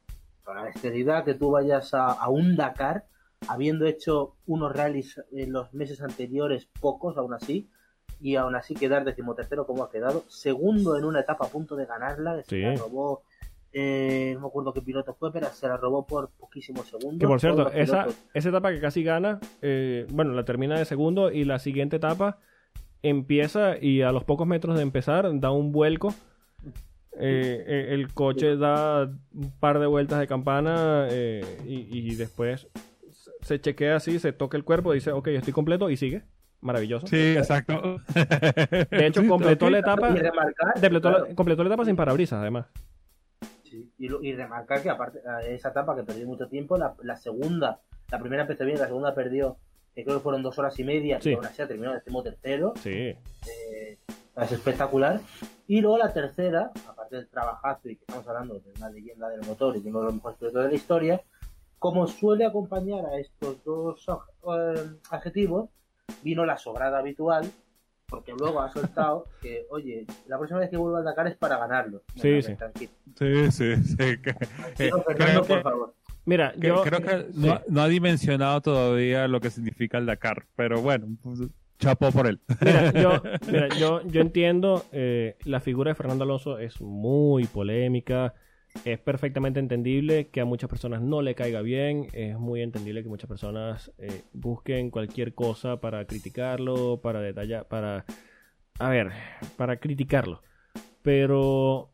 Speaker 2: la bestialidad que tú vayas a, a un Dakar, habiendo hecho unos rallies en los meses anteriores, pocos aún así, y aún así quedar decimotercero como ha quedado, segundo en una etapa a punto de ganarla, que se la robó, eh, no me acuerdo qué piloto fue, pero se la robó por poquísimos segundos.
Speaker 1: Que por cierto, esa, esa etapa que casi gana, eh, bueno, la termina de segundo y la siguiente etapa empieza y a los pocos metros de empezar da un vuelco. Eh, el coche da un par de vueltas de campana y, y después se chequea así, se toca el cuerpo, dice, ok, estoy completo y sigue. Maravilloso.
Speaker 3: Sí, exacto.
Speaker 1: De hecho, completó la etapa,
Speaker 2: y remarcar,
Speaker 1: completó, la- completó la etapa sin parabrisas, además.
Speaker 2: sí, y, lo- y remarcar que aparte de esa etapa que perdió mucho tiempo, la, la segunda, la primera empezó bien, la segunda perdió, eh, creo que fueron dos horas y media,
Speaker 1: Sí.
Speaker 2: y aún así ha terminado decimotercero.
Speaker 1: Sí.
Speaker 2: eh, es espectacular. Y luego la tercera, aparte del trabajazo y que estamos hablando de una leyenda del motor y de uno de los mejores pilotos de la historia, como suele acompañar a estos dos eh, adjetivos, vino la sobrada habitual, porque luego ha soltado que, oye, la próxima vez que vuelva al Dakar es para ganarlo.
Speaker 1: Sí, sí.
Speaker 2: Tranquilo,
Speaker 3: Sí, sí, sí. que- eh,
Speaker 2: Fernando,
Speaker 3: creo que-
Speaker 2: por favor.
Speaker 1: Mira,
Speaker 3: que-
Speaker 1: yo...
Speaker 3: creo que no, no ha dimensionado todavía lo que significa el Dakar, pero bueno, pues, chapó por él.
Speaker 1: Mira, yo, mira, yo, yo entiendo, eh, la figura de Fernando Alonso es muy polémica. Es perfectamente entendible que a muchas personas no le caiga bien, es muy entendible que muchas personas eh, busquen cualquier cosa para criticarlo, para detallar, para, a ver, para criticarlo. Pero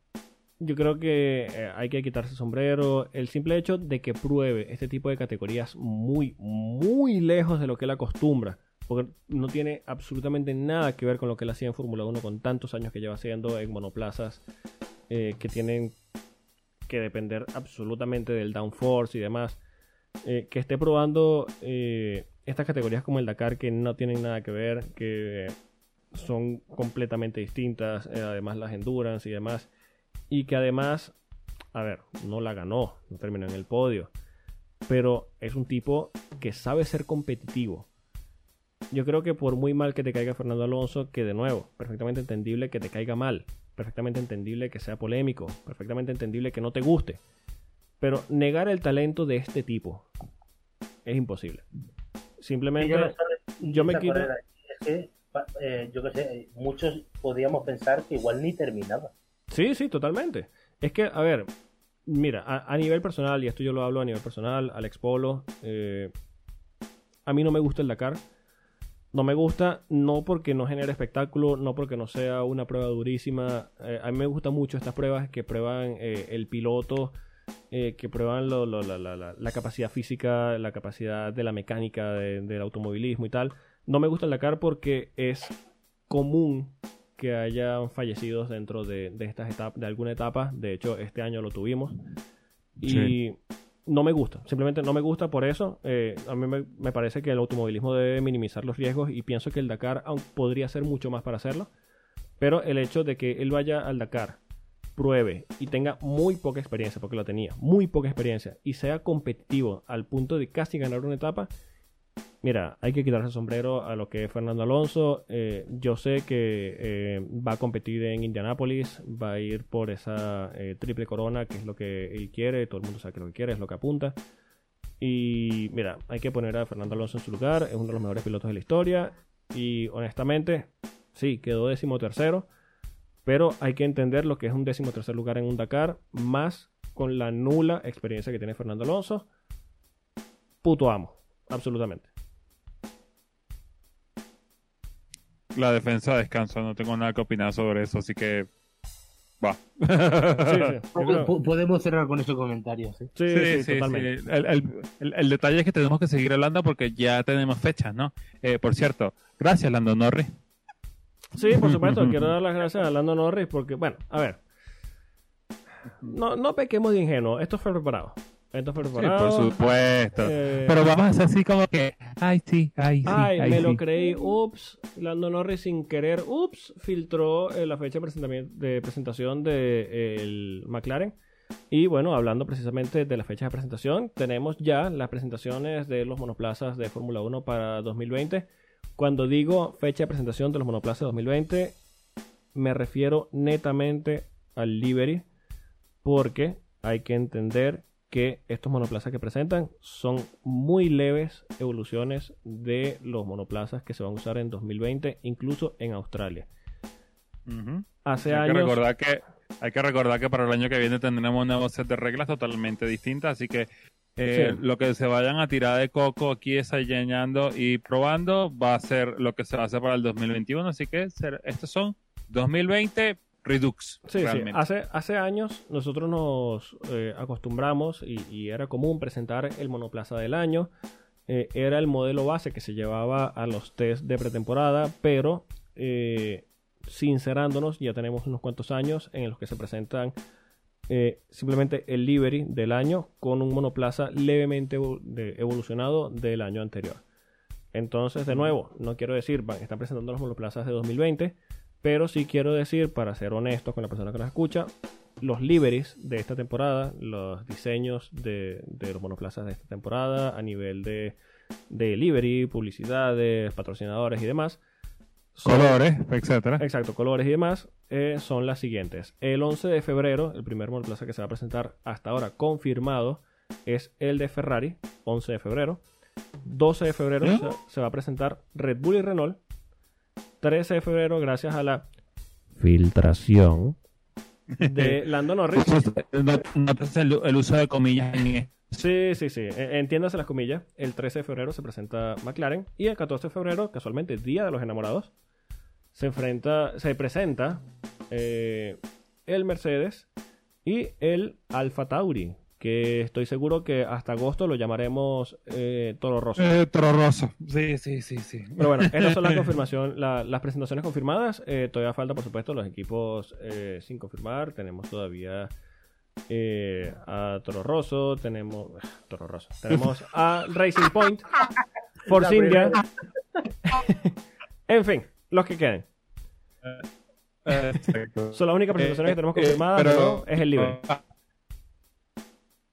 Speaker 1: yo creo que eh, hay que quitarse el sombrero. El simple hecho de que pruebe este tipo de categorías muy, muy lejos de lo que él acostumbra. Porque no tiene absolutamente nada que ver con lo que él hacía en Fórmula 1 con tantos años que lleva haciendo en monoplazas eh, que tienen que depender absolutamente del downforce y demás. Eh, que esté probando estas categorías como el Dakar que no tienen nada que ver, que son completamente distintas, además las endurance y demás y que además, a ver, no la ganó, no terminó en el podio, pero es un tipo que sabe ser competitivo. Yo creo que por muy mal que te caiga Fernando Alonso, que de nuevo, perfectamente entendible que te caiga mal, perfectamente entendible que sea polémico, perfectamente entendible que no te guste, pero negar el talento de este tipo es imposible. Simplemente yo, me quito...
Speaker 2: Es que, eh, yo qué sé, muchos podríamos pensar que igual ni terminaba.
Speaker 1: Sí, sí, totalmente. Es que, a ver, mira, a, nivel personal, y esto yo lo hablo a nivel personal, Alex Polo, eh, a mí no me gusta el Dakar. No me gusta, no porque no genere espectáculo, no porque no sea una prueba durísima. Eh, a mí me gustan mucho estas pruebas que prueban eh, el piloto, que prueban la, capacidad física, la capacidad de la mecánica del automovilismo y tal. No me gusta el Dakar porque es común que hayan fallecidos dentro de, estas etapas, de alguna etapa. De hecho, este año lo tuvimos. Y no me gusta, simplemente no me gusta por eso. Eh, a mí me, parece que el automovilismo debe minimizar los riesgos y pienso que el Dakar podría hacer mucho más para hacerlo. Pero el hecho de que él vaya al Dakar, pruebe y tenga muy poca experiencia, porque lo tenía, muy poca experiencia, y sea competitivo al punto de casi ganar una etapa, mira, hay que quitarse el sombrero a lo que es Fernando Alonso. Eh, yo sé que eh, va a competir en Indianápolis, va a ir por esa eh, triple corona, que es lo que él quiere, todo el mundo sabe que lo que quiere, es lo que apunta. Y mira, hay que poner a Fernando Alonso en su lugar, es uno de los mejores pilotos de la historia. Y honestamente, sí, quedó décimo tercero, pero hay que entender lo que es un décimo tercer lugar en un Dakar, más con la nula experiencia que tiene Fernando Alonso. Puto amo, absolutamente.
Speaker 4: La defensa descansa, no tengo nada que opinar sobre eso, así que va.
Speaker 2: Podemos cerrar con ese comentario. Sí,
Speaker 4: sí, sí, totalmente. El, detalle es que tenemos que seguir hablando porque ya tenemos fechas, ¿no? Eh, por cierto, gracias, Lando Norris.
Speaker 1: Sí, por supuesto, quiero dar las gracias a Lando Norris porque, bueno, a ver, no, no pequemos de ingenuo, esto fue preparado. Esto fue preparado.
Speaker 4: por supuesto. Eh, Pero vamos a hacer así como que, ay, sí, ay, sí.
Speaker 1: Ay, me lo creí, ups. Lando Norris sin querer, ups, filtró eh, la fecha de presentación del de, McLaren. Y bueno, hablando precisamente de la fecha de presentación, tenemos ya las presentaciones de los monoplazas de Fórmula 1 para 2020. Cuando digo fecha de presentación de los monoplazas de 2020, me refiero netamente al livery, porque hay que entender que estos monoplazas que presentan son muy leves evoluciones de los monoplazas que se van a usar en 2020, incluso en Australia. Hace hay
Speaker 4: Que recordar que, hay que recordar que para el año que viene tendremos un nuevo set de reglas totalmente distintas, así que eh, lo que se vayan a tirar de coco aquí enseñando y probando va a ser lo que se hacer para el 2021, así que estos son 2020 Redux.
Speaker 1: Sí, sí. Hace, hace años nosotros nos eh, acostumbramos y, era común presentar el monoplaza del año. Eh, era el modelo base que se llevaba a los test de pretemporada, pero eh, sincerándonos, ya tenemos unos cuantos años en los que se presentan simplemente el livery del año con un monoplaza levemente evolucionado del año anterior. Entonces, de nuevo, no quiero decir, van, están presentando los monoplazas de 2020 pero sí quiero decir, para ser honesto con la persona que nos escucha, los liveries de esta temporada, los diseños de, los monoplazas de esta temporada a nivel de, de livery, publicidades, patrocinadores y demás.
Speaker 4: colores, etcétera.
Speaker 1: Exacto, colores y demás eh, son las siguientes. El 11 de febrero, el primer monoplaza que se va a presentar hasta ahora confirmado es el de Ferrari, 11 de febrero. 12 de febrero ¿Eh? se va a presentar Red Bull y Renault 13 de febrero, gracias a la filtración, de Lando Norris.
Speaker 3: Notas el, el uso de comillas en.
Speaker 1: Sí, sí, sí. E- Entiéndase las comillas. El 13 de febrero se presenta McLaren y el 14 de febrero, casualmente, Día de los Enamorados, se enfrenta, se presenta eh, el Mercedes y el Alfa Tauri, que estoy seguro que hasta agosto lo llamaremos eh, Toro Rosso.
Speaker 3: Eh, Toro Rosso. Sí, sí, sí, sí.
Speaker 1: Pero bueno, estas son las confirmación, la- las presentaciones confirmadas. Eh, todavía falta, por supuesto, los equipos eh, sin confirmar. Tenemos todavía eh, a Toro Rosso, tenemos Toro Rosso, tenemos a Racing Point, Force India. en fin, los que queden.
Speaker 3: Exacto.
Speaker 1: Son las únicas presentaciones que tenemos
Speaker 3: Eh,
Speaker 1: confirmadas,
Speaker 3: pero-
Speaker 1: pero es el libre.
Speaker 3: Ah,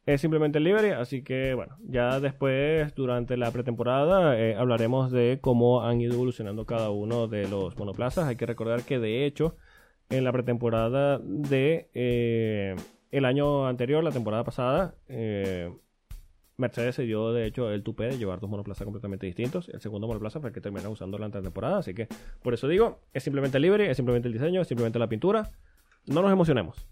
Speaker 1: Es simplemente el libre, así que bueno, ya después, durante la pretemporada, eh, hablaremos de cómo han ido evolucionando cada uno de los monoplazas. Hay que recordar que de hecho, en la pretemporada de eh, el año anterior, la temporada pasada, eh, Mercedes se dio de hecho el tupé de llevar dos monoplazas completamente distintos. El segundo monoplaza fue el que terminó usando la temporada, así que por eso digo, es simplemente el libre, es simplemente el diseño, es simplemente la pintura. No nos emocionemos.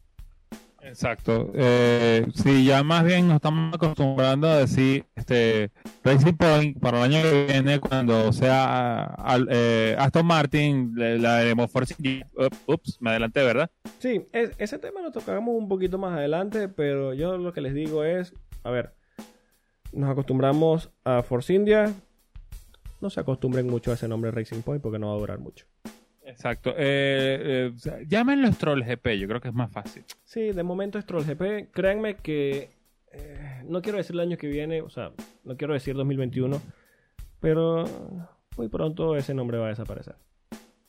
Speaker 3: Exacto. Eh, sí, ya más bien nos estamos acostumbrando a decir este Racing Point para el año que viene cuando sea eh, Aston Martin, la haremos Force. Up- Ups, me adelanté, ¿verdad?
Speaker 1: Sí, es- ese tema lo tocamos un poquito más adelante, pero yo lo que les digo es, a ver, nos acostumbramos a Force India, no se acostumbren mucho a ese nombre Racing Point porque no va a durar mucho.
Speaker 3: Exacto. Eh, eh, o sea, llámenlos Troll GP, yo creo que es más fácil.
Speaker 1: Sí, de momento es Troll GP, créanme que eh, no quiero decir el año que viene, o sea, no quiero decir 2021, pero muy pronto ese nombre va a desaparecer.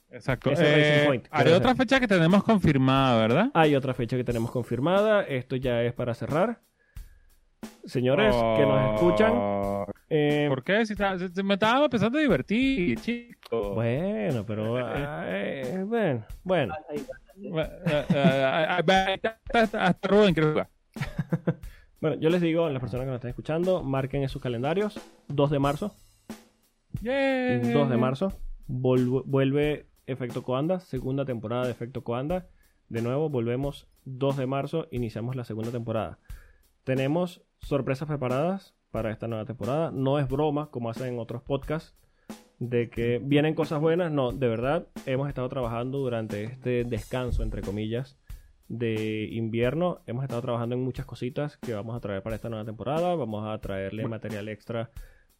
Speaker 3: Exacto. Eh,
Speaker 1: Point,
Speaker 3: hay otra fecha que tenemos confirmada, ¿verdad?
Speaker 1: Hay otra fecha que tenemos confirmada, esto ya es para cerrar. Señores que nos escuchan,
Speaker 3: Oh,
Speaker 1: eh,
Speaker 3: ¿Por qué? Si, está- si- si me estaba empezando a divertir, chico.
Speaker 1: Bueno, pero. ay, bueno, bueno.
Speaker 3: Hasta- Rubén creo.
Speaker 1: Bueno, yo les digo a las personas que nos están escuchando, marquen en sus calendarios. 2 de marzo.
Speaker 3: Yeah.
Speaker 1: 2 de marzo. vuelve Efecto Coanda, segunda temporada de Efecto Coanda. De nuevo, volvemos 2 de marzo, iniciamos la segunda temporada. Tenemos sorpresas preparadas para esta nueva temporada. No es broma, como hacen en otros podcasts, de que vienen cosas buenas. No, de verdad, hemos estado trabajando durante este descanso, entre comillas, de invierno. Hemos estado trabajando en muchas cositas que vamos a traer para esta nueva temporada. Vamos a traerle material extra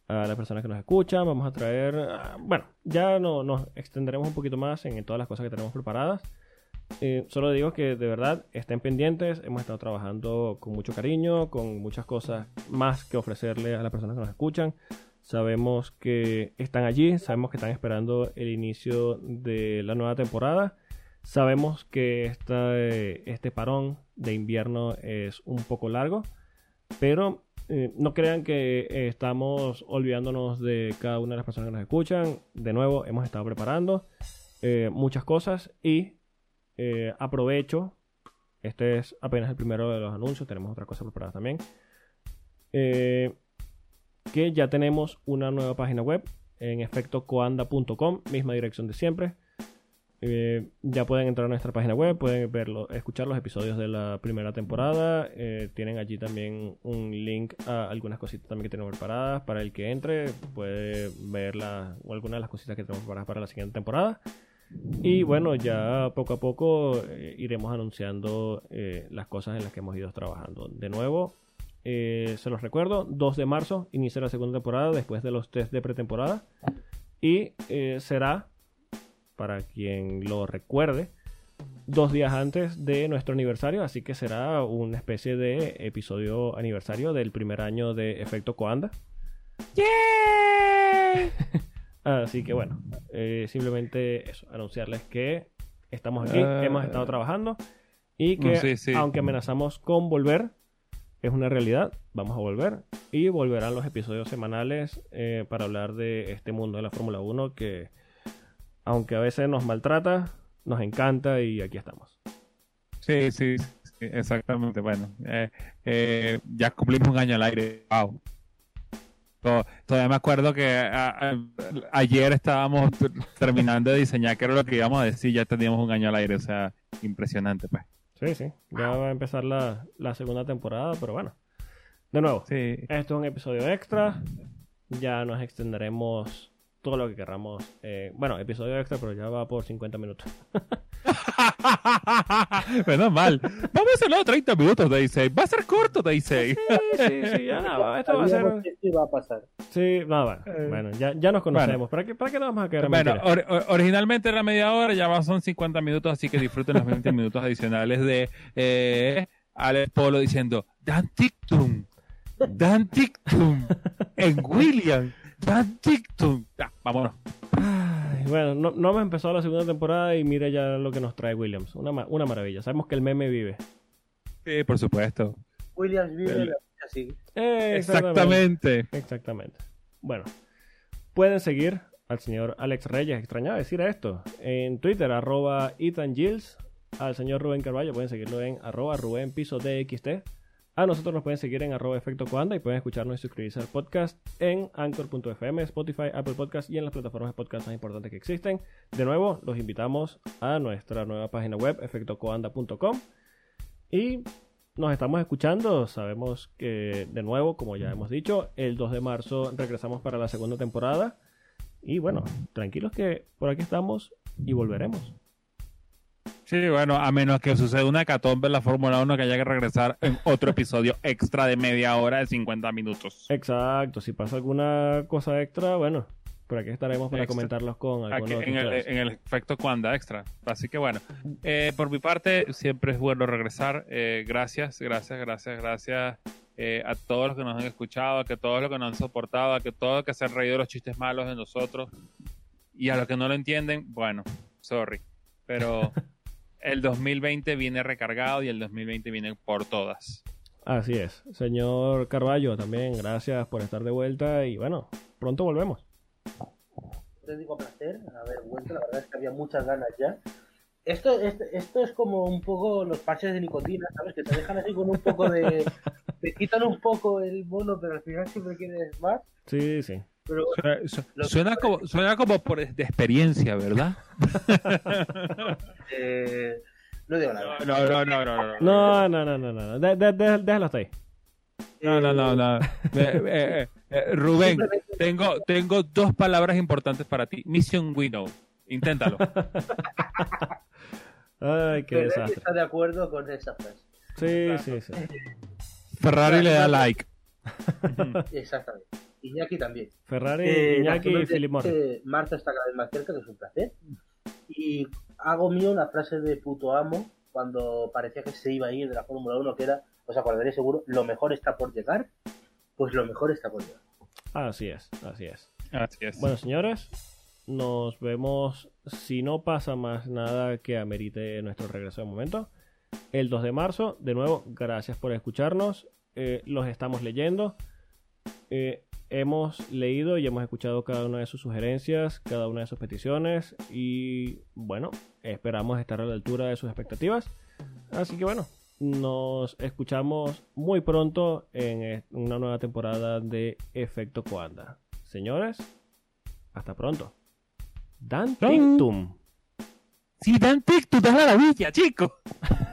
Speaker 1: a las personas que nos escuchan. Vamos a traer, ah, bueno, ya no, nos extenderemos un poquito más en todas las cosas que tenemos preparadas. Eh, solo digo que de verdad estén pendientes. Hemos estado trabajando con mucho cariño, con muchas cosas más que ofrecerle a las personas que nos escuchan. Sabemos que están allí, sabemos que están esperando el inicio de la nueva temporada. Sabemos que esta, eh, este parón de invierno es un poco largo, pero eh, no crean que eh, estamos olvidándonos de cada una de las personas que nos escuchan. De nuevo, hemos estado preparando eh, muchas cosas y eh, aprovecho. Este es apenas el primero de los anuncios. Tenemos otra cosa preparada también. Eh, que ya tenemos una nueva página web en efectocoanda.com, misma dirección de siempre. Eh, ya pueden entrar a nuestra página web, pueden verlo, escuchar los episodios de la primera temporada. eh, tienen allí también un link a algunas cositas también que tenemos preparadas. Para el que entre, puede ver la, algunas de las cositas que tenemos preparadas para la siguiente temporada. Y bueno, ya poco a poco eh, iremos anunciando las cosas en las que hemos ido trabajando. De nuevo, eh, se los recuerdo, 2 de marzo inicia la segunda temporada después de los test de pretemporada. Y eh, será, para quien lo recuerde, dos días antes de nuestro aniversario. Así que será una especie de episodio aniversario del primer año de Efecto Coanda. Así que bueno, eh, simplemente eso, anunciarles que estamos aquí,
Speaker 3: Ah.
Speaker 1: hemos estado trabajando y que
Speaker 3: Sí, sí.
Speaker 1: aunque amenazamos con volver, es una realidad, vamos a volver y volverán los episodios semanales eh, para hablar de este mundo de la Fórmula 1 que aunque a veces nos maltrata, nos encanta y aquí estamos.
Speaker 3: Sí, sí, sí, exactamente. Bueno, eh, eh, ya cumplimos un año al aire. Wow. To- Todavía me acuerdo que ayer estábamos terminando de diseñar qué era lo que íbamos a decir, ya teníamos un año al aire, o sea, impresionante, pues.
Speaker 1: Sí, sí. Ya va a empezar la, la segunda temporada, pero bueno. De nuevo,
Speaker 3: Sí.
Speaker 1: esto es un episodio extra. Ya nos extenderemos todo lo que queramos. Eh, bueno, episodio extra, pero ya va por 50 minutos.
Speaker 3: Menos mal. Vamos a hacerlo 30 minutos, Daisy. Va a ser corto, Daisy.
Speaker 1: Sí, sí, sí, ya nada, esto va a ser...
Speaker 2: esto iba a pasar.
Speaker 1: Sí, nada,
Speaker 3: Eh.
Speaker 1: bueno, ya, ya nos conocemos. ¿Para, qué, ¿Para qué nos vamos a quedar en
Speaker 3: Bueno, or- or- originalmente era media hora, ya va- son 50 minutos, así que disfruten los 20 minutos adicionales de eh, Alex Polo diciendo Dan Tictum, Dan Tictum, en William, Dan Tictum. Ya, vámonos.
Speaker 1: Ay, bueno, no, no hemos empezado la segunda temporada y mira ya lo que nos trae Williams. Una, ma- una maravilla. Sabemos que el meme vive.
Speaker 3: Sí, por supuesto.
Speaker 2: Williams vive
Speaker 3: El-
Speaker 2: la vida así.
Speaker 1: Eh,
Speaker 3: Exactamente.
Speaker 1: Exactamente. Bueno, pueden seguir al señor Alex Reyes, extrañaba decir esto, en Twitter, arroba Ethan Gilles, al señor Rubén Carballo, pueden seguirlo en arroba Rubén Piso DXT, a nosotros nos pueden seguir en arroba Efecto Coanda y pueden escucharnos y suscribirse al podcast en Anchor.fm, Spotify, Apple Podcast y en las plataformas de podcast más importantes que existen. De nuevo, los invitamos a nuestra nueva página web, efectocoanda.com y nos estamos escuchando. Sabemos que, de nuevo, como ya hemos dicho, el 2 de marzo regresamos para la segunda temporada. Y bueno, tranquilos que por aquí estamos y volveremos.
Speaker 3: Sí, bueno, a menos que suceda una catombe en la Fórmula 1 que haya que regresar en otro episodio extra de media hora de 50 minutos.
Speaker 1: Exacto, si pasa alguna cosa extra, bueno, por aquí estaremos para
Speaker 3: Extra.
Speaker 1: comentarlos con
Speaker 3: Aquí en, el, en el efecto Cuanda extra. Así que bueno, eh, por mi parte siempre es bueno regresar. Eh, gracias, gracias, gracias, gracias eh, a todos los que nos han escuchado, a que todos los que nos han soportado, a que todos los que se han reído de los chistes malos de nosotros y a los que no lo entienden, bueno, sorry. Pero el 2020 viene recargado y el 2020 viene por todas.
Speaker 1: Así es. Señor Carballo, también gracias por estar de vuelta y bueno, pronto volvemos.
Speaker 2: Te digo placer haber vuelto, la verdad es que había muchas ganas ya. Esto, esto, esto es como un poco los parches de nicotina, ¿sabes? Que te dejan así con un poco de... Te quitan un poco el bono, pero al final siempre quieres más.
Speaker 1: Sí, sí.
Speaker 2: Pero
Speaker 3: Suena, su- como, suena como por de experiencia, ¿verdad?
Speaker 2: eh, no digo nada.
Speaker 3: No, no, no, no, no.
Speaker 1: No, no, no, no, no. De- de- de- déjalo hasta ahí.
Speaker 3: No, no, no, no. Eh, eh, eh, Rubén, tengo, tengo dos palabras importantes para ti. Mission Winnow. Inténtalo.
Speaker 1: Ay, qué
Speaker 2: Pero
Speaker 1: desastre.
Speaker 2: está de acuerdo con esa frase.
Speaker 1: Sí, sí, sí.
Speaker 3: Ferrari le da like.
Speaker 2: Exactamente. Iñaki también.
Speaker 1: Ferrari,
Speaker 2: Eh,
Speaker 1: Iñaki y Philip Morris.
Speaker 2: Marta está cada vez más cerca, que es un placer. Y hago mío la frase de puto amo cuando parecía que se iba a ir de la Fórmula 1, que era, os acordaréis seguro, lo mejor está por llegar. Pues lo mejor está por llegar.
Speaker 1: Así es, así es.
Speaker 3: Así es.
Speaker 1: Bueno, señores, nos vemos si no pasa más nada que amerite nuestro regreso de momento. El 2 de marzo, de nuevo, gracias por escucharnos. Eh, los estamos leyendo. Eh, hemos leído y hemos escuchado cada una de sus sugerencias, cada una de sus peticiones y bueno, esperamos estar a la altura de sus expectativas. Así que bueno, nos escuchamos muy pronto en eh, una nueva temporada de Efecto Coanda. Señores, hasta pronto. Dan. Tictum.
Speaker 3: Sí, Dan Tic, tú das la villa, chico.